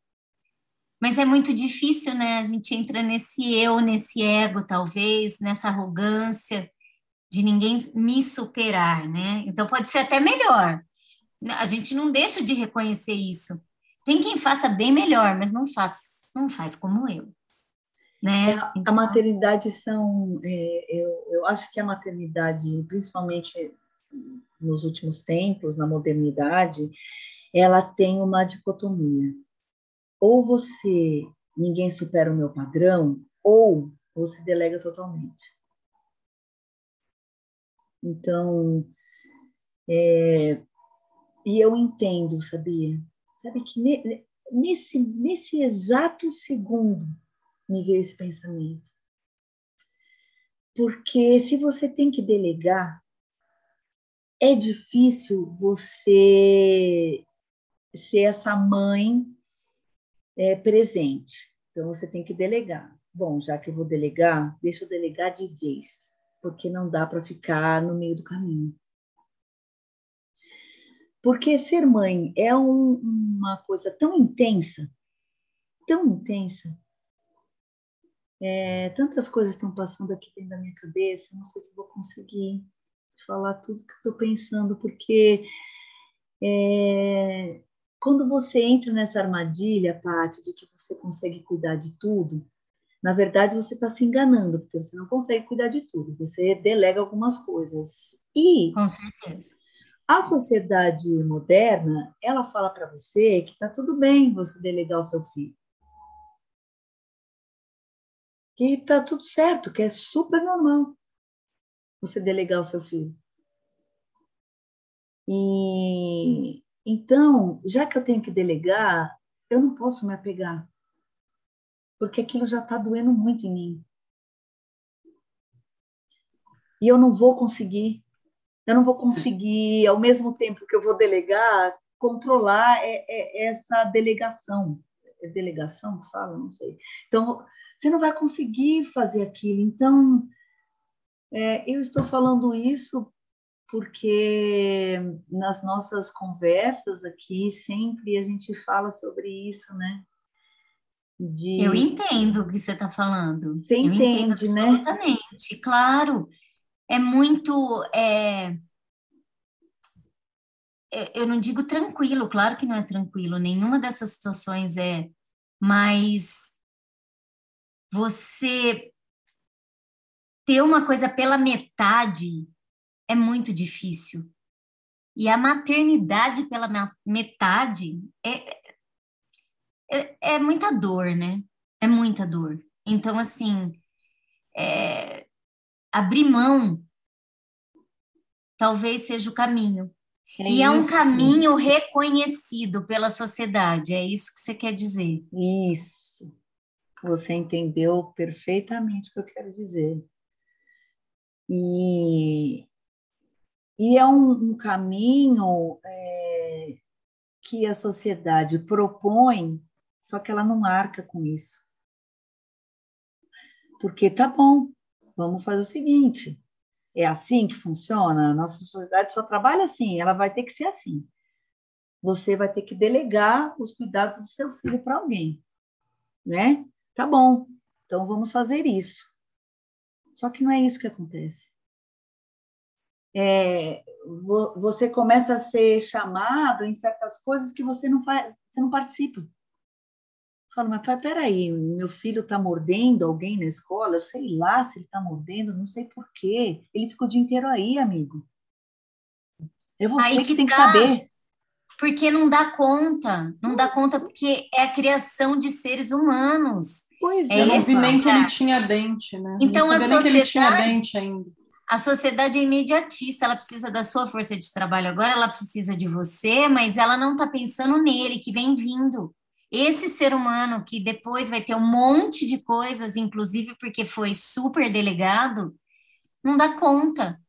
mas é muito difícil, né? A gente entra nesse eu, nesse ego, talvez, nessa arrogância de ninguém me superar, né? Então pode ser até melhor. A gente não deixa de reconhecer isso. Tem quem faça bem melhor, mas não faz, não faz como eu. Né? É, então... A maternidade são, é, eu, eu acho que a maternidade, principalmente nos últimos tempos, na modernidade, ela tem uma dicotomia ou você, ninguém supera o meu padrão, ou você delega totalmente. Então, é, e eu entendo, sabia? Sabe que nesse, nesse exato segundo me veio esse pensamento. Porque se você tem que delegar, é difícil você ser essa mãe é, presente. Então, você tem que delegar. Bom, já que eu vou delegar, deixa eu delegar de vez, porque não dá para ficar no meio do caminho. Porque ser mãe é um, uma coisa tão intensa, tão intensa. É, tantas coisas estão passando aqui dentro da minha cabeça, não sei se vou conseguir. falar tudo que estou pensando, porque é, quando você entra nessa armadilha, Paty, de que você consegue cuidar de tudo, na verdade você está se enganando, porque você não consegue cuidar de tudo, você delega algumas coisas. E Com certeza. A sociedade moderna, ela fala para você que está tudo bem você delegar o seu filho. Que está tudo certo, que é super normal você delegar o seu filho. E então, já que eu tenho que delegar, eu não posso me apegar, porque aquilo já está doendo muito em mim. E eu não vou conseguir, eu não vou conseguir, ao mesmo tempo que eu vou delegar, controlar é, é, essa delegação. É delegação que fala? Não sei. Então, você não vai conseguir fazer aquilo. Então, é, eu estou falando isso porque nas nossas conversas aqui sempre a gente fala sobre isso, né? De... Eu entendo o que você está falando. Você Eu entende, né? Absolutamente, claro. É muito. É... é... Eu não digo tranquilo, claro que não é tranquilo, nenhuma dessas situações é, mas você ter uma coisa pela metade é muito difícil. E a maternidade pela metade é, é, é muita dor, né? É muita dor. Então, assim, é, abrir mão talvez seja o caminho. É e é um caminho reconhecido pela sociedade, é isso que você quer dizer. Isso. Você entendeu perfeitamente o que eu quero dizer. E, e é um, um caminho é, que a sociedade propõe, só que ela não arca com isso. Porque tá bom, vamos fazer o seguinte: é assim que funciona? Nossa sociedade só trabalha assim, ela vai ter que ser assim. Você vai ter que delegar os cuidados do seu filho para alguém, né? Tá bom, então vamos fazer isso. Só que não é isso que acontece é, você começa a ser chamado em certas coisas que você não faz, você não participa. Fala, mas peraí, meu filho está mordendo alguém na escola, eu sei lá se ele está mordendo, não sei por quê. Ele ficou o dia inteiro aí, amigo. É você aí que, que tem tá. que saber. Porque não dá conta, não dá conta porque é a criação de seres humanos. Pois é, eu não vi nem que ele tinha dente, né? Então não a sociedade, nem que ele tinha dente ainda. A sociedade é imediatista, ela precisa da sua força de trabalho agora, ela precisa de você, mas ela não está pensando nele, que vem vindo. Esse ser humano que depois vai ter um monte de coisas, inclusive porque foi super delegado, não dá conta.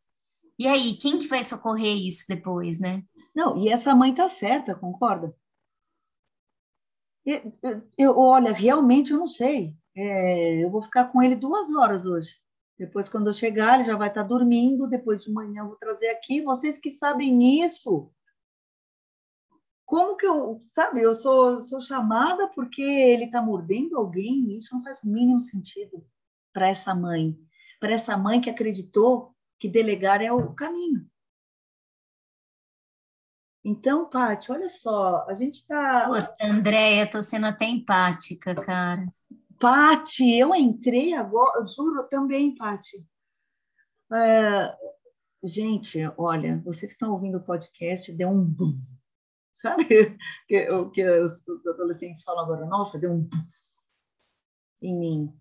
E aí, quem que vai socorrer isso depois, né? Não, e essa mãe tá certa, concorda? Eu, eu, olha, realmente eu não sei. É, eu vou ficar com ele duas horas hoje. Depois, quando eu chegar, ele já vai estar dormindo. Depois de manhã, eu vou trazer aqui. Vocês que sabem isso. Como que eu, sabe, eu sou, sou chamada porque ele está mordendo alguém? Isso não faz o mínimo sentido para essa mãe. Para essa mãe que acreditou que delegar é o caminho. Então, Paty, olha só, a gente está. Andréia, estou sendo até empática, cara. Pati, eu entrei agora, juro também, Pati. É, gente, olha, vocês que estão ouvindo o podcast, deu um boom. Sabe que, o que os, os, adolescentes falam agora? Nossa, deu um boom em mim.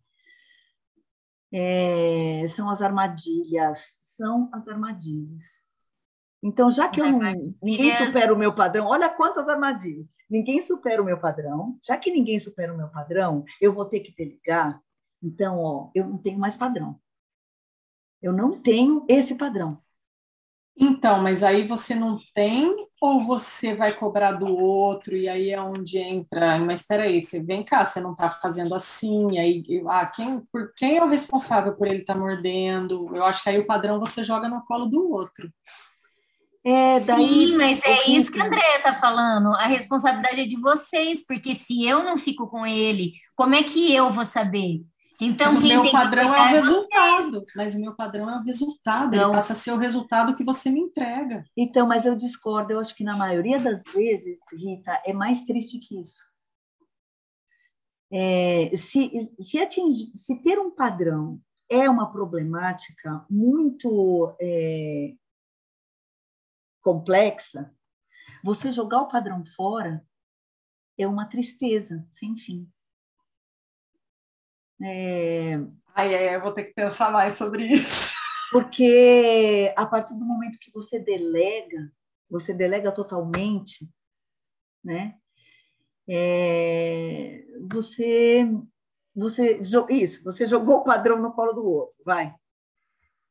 É, são as armadilhas, são as armadilhas. Então, já que eu não, ninguém supera o meu padrão, olha quantas armadilhas ninguém supera o meu padrão. Já que ninguém supera o meu padrão, eu vou ter que delegar. Então, ó, eu não tenho mais padrão. Eu não tenho esse padrão. Então, mas aí você não tem ou você vai cobrar do outro e aí é onde entra, mas espera aí, você vem cá, você não está fazendo assim, aí ah, quem, por, quem é o responsável por ele estar tá mordendo? Eu acho que aí o padrão você joga no colo do outro. É, daí, Sim, mas é isso que a Andrea está falando. A responsabilidade é de vocês, porque se eu não fico com ele, como é que eu vou saber? Então, mas quem o meu tem padrão que é o é resultado. vocês. Mas o meu padrão é o resultado. Não. Ele passa a ser o resultado que você me entrega. Então, mas eu discordo. Eu acho que na maioria das vezes, Rita, é mais triste que isso. É, se, se, atingir, se ter um padrão é uma problemática muito é, complexa, você jogar o padrão fora é uma tristeza sem fim. É, Ai, ai, eu vou ter que pensar mais sobre isso. porque a partir do momento que você delega, você delega totalmente, né? É, você, você isso, você jogou o padrão no colo do outro, vai.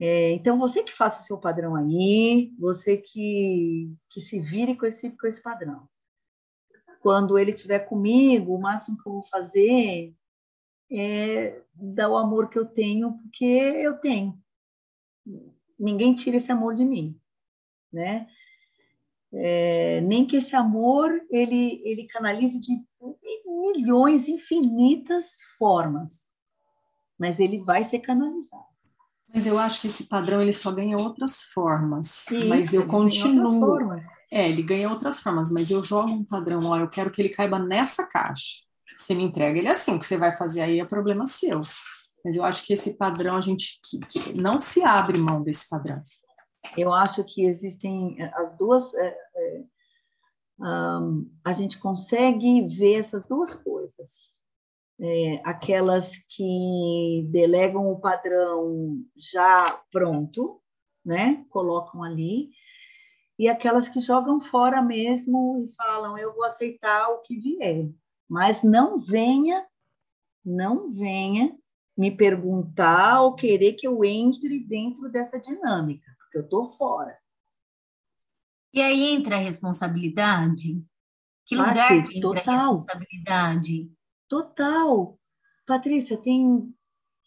É, então você que faça seu padrão aí, você que que se vire com esse com esse padrão. Quando ele estiver comigo, o máximo que eu vou fazer é dar o amor que eu tenho, porque eu tenho ninguém tira esse amor de mim, né? É, nem que esse amor ele ele canalize de milhões, infinitas formas, mas ele vai ser canalizado. Mas eu acho que esse padrão ele só ganha outras formas. E mas eu continuo. formas. É, ele ganha outras formas, mas eu jogo um padrão lá, eu quero que ele caiba nessa caixa. Você me entrega ele assim, o que você vai fazer aí é problema seu. Mas eu acho que esse padrão, a gente que, que não se abre mão desse padrão. Eu acho que existem eh, as duas. é, é, ahn, a gente consegue ver essas duas coisas. É, aquelas que delegam o padrão já pronto, né? Colocam ali, e aquelas que jogam fora mesmo e falam: eu vou aceitar o que vier, mas não venha, não venha me perguntar ou querer que eu entre dentro dessa dinâmica, porque eu estou fora. E aí entra a responsabilidade? Que Pati, lugar que entra a total. responsabilidade? Total. Patrícia, tem,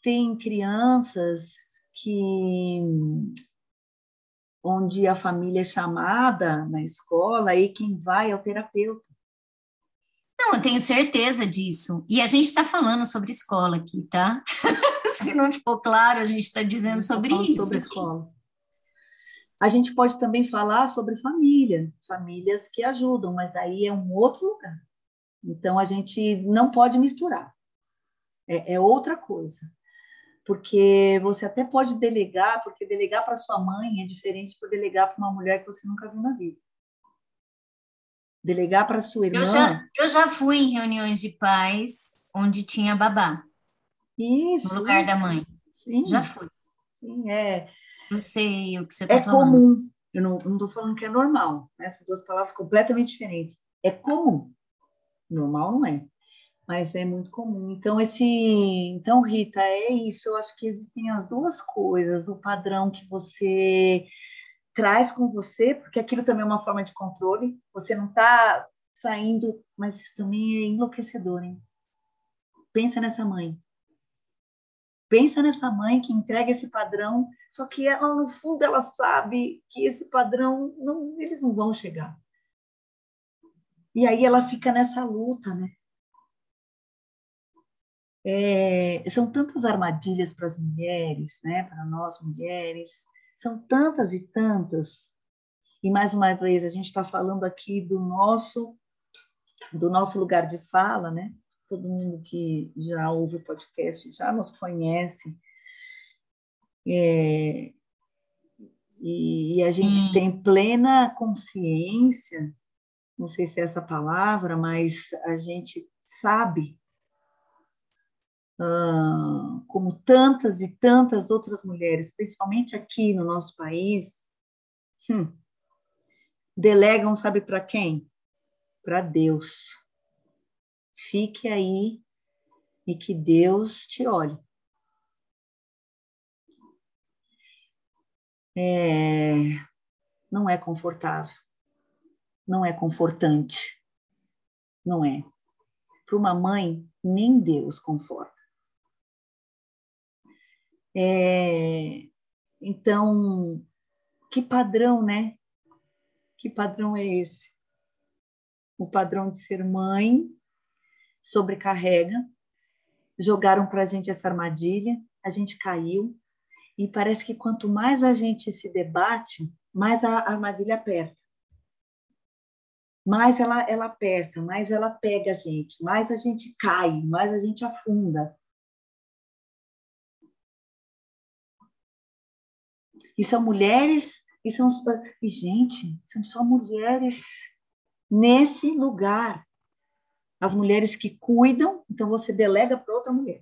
tem crianças que onde a família é chamada na escola e quem vai é o terapeuta. Não, eu tenho certeza disso. E a gente está falando sobre escola aqui, tá? Se não ficou claro, a gente está dizendo sobre Falando isso. sobre escola. A gente pode também falar sobre família, famílias que ajudam, mas daí é um outro lugar. Então a gente não pode misturar. É, é outra coisa. Porque você até pode delegar, porque delegar para sua mãe é diferente de delegar para uma mulher que você nunca viu na vida. Delegar para sua irmã. Eu já, eu já fui em reuniões de pais onde tinha babá Isso. no lugar isso. da mãe. Sim, Já fui. sim, é. Eu sei o que você está É falando. comum. Eu não estou falando que é normal. Né? São duas palavras completamente diferentes. É comum. Normal não é. Mas é muito comum. Então, esse. Então, Rita, é isso. Eu acho que existem as duas coisas. O padrão que você traz com você, porque aquilo também é uma forma de controle. Você não está saindo, mas isso também é enlouquecedor, hein? Pensa nessa mãe. Pensa nessa mãe que entrega esse padrão, só que ela, no fundo, ela sabe que esse padrão, não, eles não vão chegar. E aí ela fica nessa luta, né? É, são tantas armadilhas para as mulheres, né? Para nós mulheres, são tantas e tantas. E mais uma vez a gente está falando aqui do nosso do nosso lugar de fala, né? Todo mundo que já ouve o podcast já nos conhece. É, e, e a gente Sim. tem plena consciência, não sei se é essa palavra, mas a gente sabe ah, como tantas e tantas outras mulheres, principalmente aqui no nosso país, hum, delegam, sabe para quem? Para Deus. Fique aí e que Deus te olhe. É, não é confortável, não é confortante, não é. Para uma mãe, nem Deus conforta. É, então, que padrão, né? Que padrão é esse? O padrão de ser mãe sobrecarrega, jogaram para a gente essa armadilha, a gente caiu, e parece que quanto mais a gente se debate, mais a armadilha aperta. Mais ela, ela aperta, mais ela pega a gente, mais a gente cai, mais a gente afunda. E são mulheres, e são. E, gente, são só mulheres nesse lugar. As mulheres que cuidam, então você delega para outra mulher.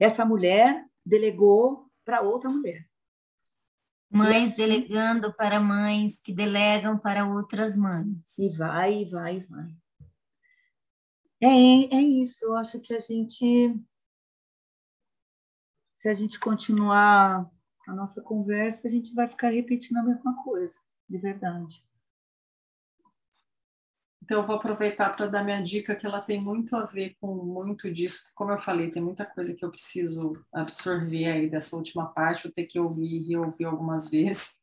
Essa mulher delegou para outra mulher. Mães assim, delegando para mães que delegam para outras mães. E vai, e vai, e vai. É, é isso. Eu acho que a gente, se a gente continuar a nossa conversa, a gente vai ficar repetindo a mesma coisa, de verdade. Então, eu vou aproveitar para dar minha dica, que ela tem muito a ver com muito disso. Como eu falei, tem muita coisa que eu preciso absorver aí dessa última parte, vou ter que ouvir e reouvir algumas vezes.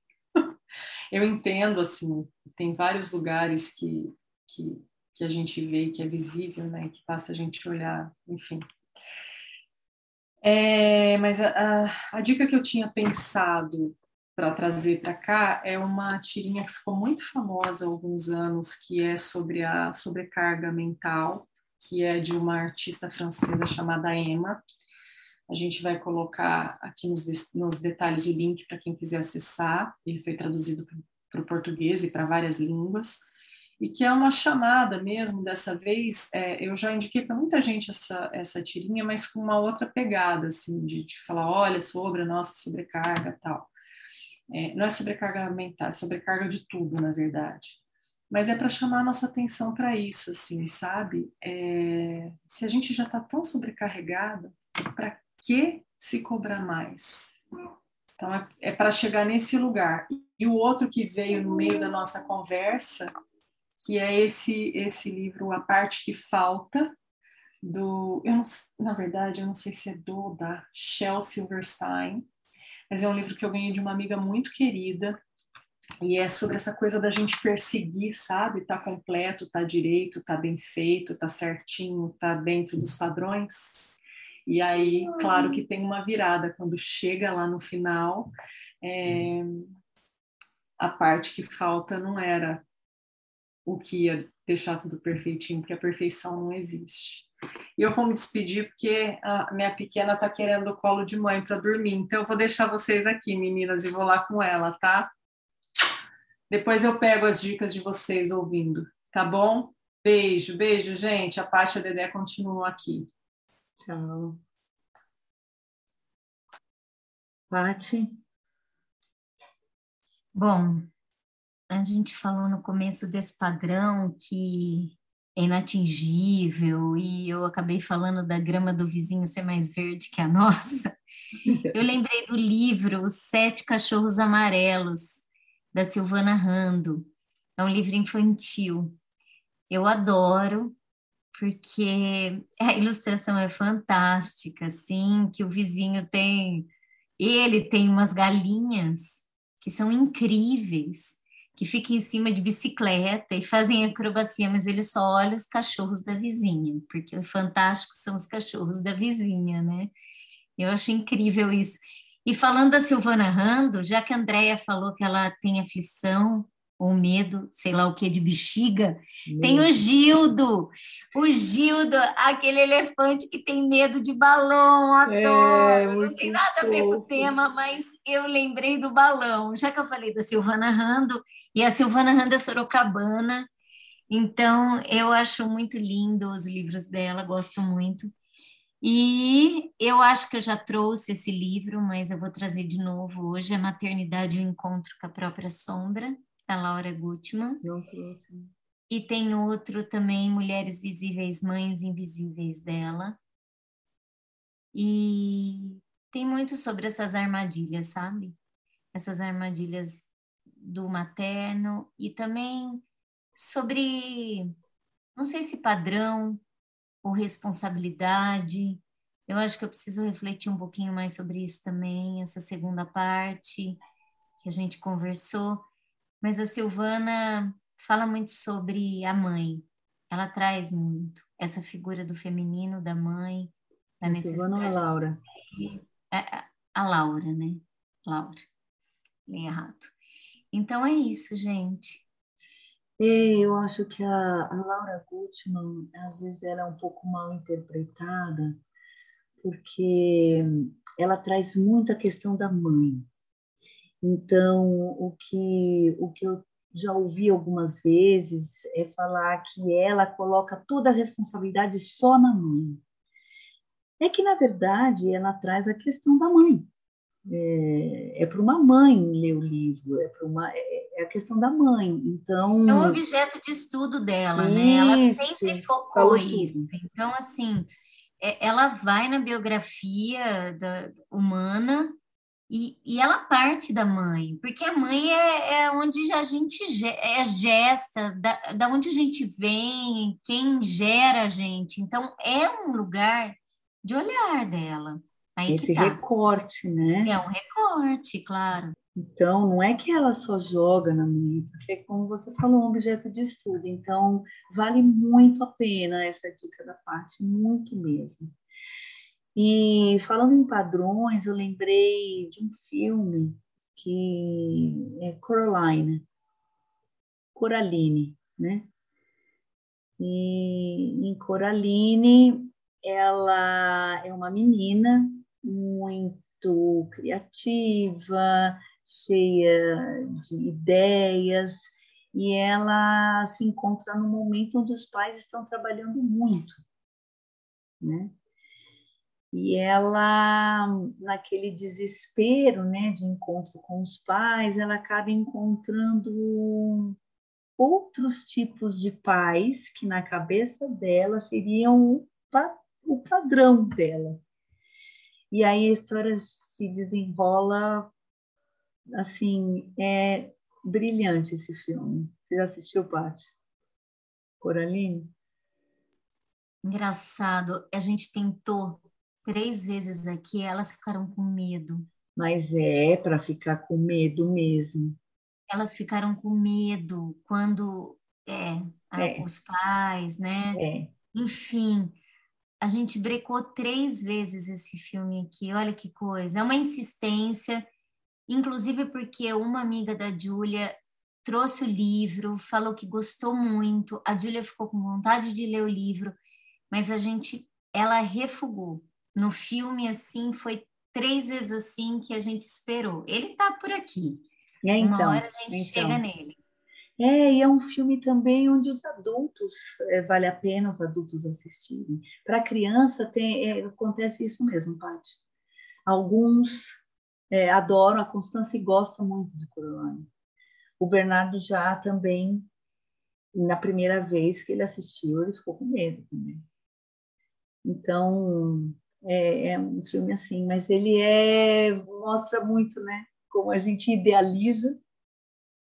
eu entendo, assim, tem vários lugares que, que, que a gente vê que é visível, né? Que basta a gente olhar, enfim. É, mas a, a, a dica que eu tinha pensado para trazer para cá é uma tirinha que ficou muito famosa há alguns anos, que é sobre a sobrecarga mental, que é de uma artista francesa chamada Emma. A gente vai colocar aqui nos, nos detalhes o link para quem quiser acessar. Ele foi traduzido para o português e para várias línguas e que é uma chamada mesmo, dessa vez, é, eu já indiquei para muita gente essa, essa tirinha, mas com uma outra pegada, assim, de, de falar, olha, sobre a nossa sobrecarga tal. É, não é sobrecarga mental, é sobrecarga de tudo, na verdade. Mas é para chamar a nossa atenção para isso, assim, sabe? É, se a gente já está tão sobrecarregada, para que se cobrar mais? Então, é, é para chegar nesse lugar. E o outro que veio no meio da nossa conversa que é esse esse livro A Parte que Falta, do, eu não, na verdade, eu não sei se é do da Shel Silverstein, mas é um livro que eu ganhei de uma amiga muito querida, e é sobre essa coisa da gente perseguir, sabe? Tá completo, tá direito, tá bem feito, tá certinho, tá dentro dos padrões. E aí, claro que tem uma virada quando chega lá no final, é, a parte que falta não era o que ia deixar tudo perfeitinho, porque a perfeição não existe. E eu vou me despedir porque a minha pequena está querendo o colo de mãe para dormir, então eu vou deixar vocês aqui, meninas, e vou lá com ela, tá? Depois eu pego as dicas de vocês ouvindo, tá bom? Beijo, beijo, gente. A parte a Dedé continua aqui. Tchau. Pati. Bom, a gente falou no começo desse padrão que inatingível e eu acabei falando da grama do vizinho ser mais verde que a nossa. Eu lembrei do livro Os Sete Cachorros Amarelos, da Silvana Rando. É um livro infantil. Eu adoro, porque a ilustração é fantástica, assim, que o vizinho tem... Ele tem umas galinhas que são incríveis que ficam em cima de bicicleta e fazem acrobacia, mas ele só olha os cachorros da vizinha, porque o fantástico são os cachorros da vizinha, né? Eu acho incrível isso. E falando da Silvana Rando, já que a Andrea falou que ela tem aflição ou medo, sei lá o que, de bexiga, tem o Gildo, o Gildo, aquele elefante que tem medo de balão, é, adoro. É, Não tem nada a ver com o tema, mas eu lembrei do balão. Já que eu falei da Silvana Rando, e a Silvana Randa Sorocabana. Então, eu acho muito lindo os livros dela, gosto muito. E eu acho que eu já trouxe esse livro, mas eu vou trazer de novo hoje, A Maternidade e o Encontro com a Própria Sombra, da Laura Gutmann. Não trouxe. E tem outro também, Mulheres Visíveis, Mães Invisíveis dela. E tem muito sobre essas armadilhas, sabe? Essas armadilhas do materno e também sobre, não sei se padrão ou responsabilidade. Eu acho que eu preciso refletir um pouquinho mais sobre isso também, essa segunda parte que a gente conversou. Mas a Silvana fala muito sobre a mãe, ela traz muito essa figura do feminino, da mãe, da necessidade. Silvana ou a Laura? A, a, a Laura, né? Laura. Li errado. Então é isso, gente. É, eu acho que a, a Laura Gutman, às vezes, ela é um pouco mal interpretada, porque ela traz muito a questão da mãe. Então, o que, o que eu já ouvi algumas vezes é falar que ela coloca toda a responsabilidade só na mãe. É que, na verdade, ela traz a questão da mãe. É, é para uma mãe ler o livro, é, uma, é, é, a questão da mãe. Então. É um objeto de estudo dela, isso, né? Ela sempre focou isso. Então, assim, é, ela vai na biografia da, humana e, e ela parte da mãe, porque a mãe é, é onde a gente é gesta, da, da onde a gente vem, quem gera a gente. Então, é um lugar de olhar dela. Aí Esse tá. recorte, né? É um recorte, claro. Então, não é que ela só joga na mãe, porque, como você falou, é um objeto de estudo. Então, vale muito a pena essa dica da parte, muito mesmo. E falando em padrões, eu lembrei de um filme que é Coraline, Coraline, né? E em Coraline, ela é uma menina muito criativa, cheia de ideias, e ela se encontra num momento onde os pais estão trabalhando muito, né? E ela, naquele desespero né, de encontro com os pais, ela acaba encontrando outros tipos de pais que na cabeça dela seriam o padrão dela. E aí a história se desenrola assim, é brilhante esse filme. Você já assistiu, Paty? Coraline? Engraçado, a gente tentou três vezes aqui, elas ficaram com medo. Mas é para ficar com medo mesmo. Elas ficaram com medo quando é, é. os pais, né? É. Enfim, a gente brecou três vezes esse filme aqui. Olha que coisa. É uma insistência, inclusive porque uma amiga da Júlia trouxe o livro, falou que gostou muito. A Júlia ficou com vontade de ler o livro, mas a gente, ela refugou no filme, assim, foi três vezes assim que a gente esperou. Ele está por aqui. É, então, Uma hora a gente então. chega nele. É, e é um filme também onde os adultos, é, vale a pena os adultos assistirem. Para criança tem, é, acontece isso mesmo, Paty. Alguns é, adoram, a Constância gosta muito de Coraline. O Bernardo já também, na primeira vez que ele assistiu, ele ficou com medo também. Então, é, é, um filme assim, mas ele é mostra muito, né? Como a gente idealiza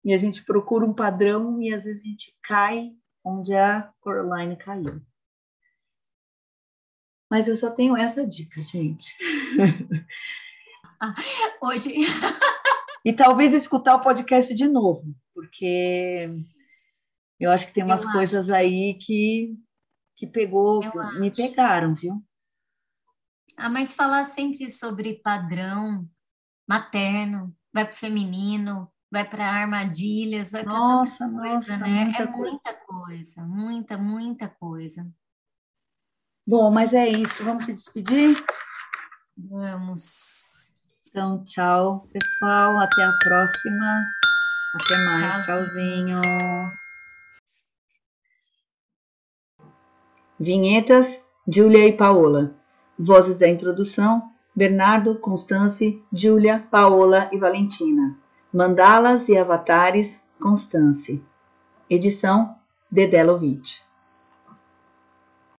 e a gente procura um padrão e às vezes a gente cai onde a Coraline caiu. Mas eu só tenho essa dica, gente. Ah, hoje. e talvez escutar o podcast de novo, porque eu acho que tem umas eu coisas acho. aí que que pegou, eu me acho. pegaram, viu? Ah, mas falar sempre sobre padrão materno, vai para o feminino, vai para armadilhas, vai para tanta coisa, nossa, né? Muita é coisa. muita coisa, muita, muita coisa. Bom, mas é isso. Vamos se despedir? Vamos. Então, tchau, pessoal. Até a próxima. Até mais. Tchauzinho. Tchauzinho. Vinhetas, Júlia e Paola. Vozes da introdução: Bernardo, Constance, Júlia, Paola e Valentina. Mandalas e avatares: Constance. Edição: Dedelovitch.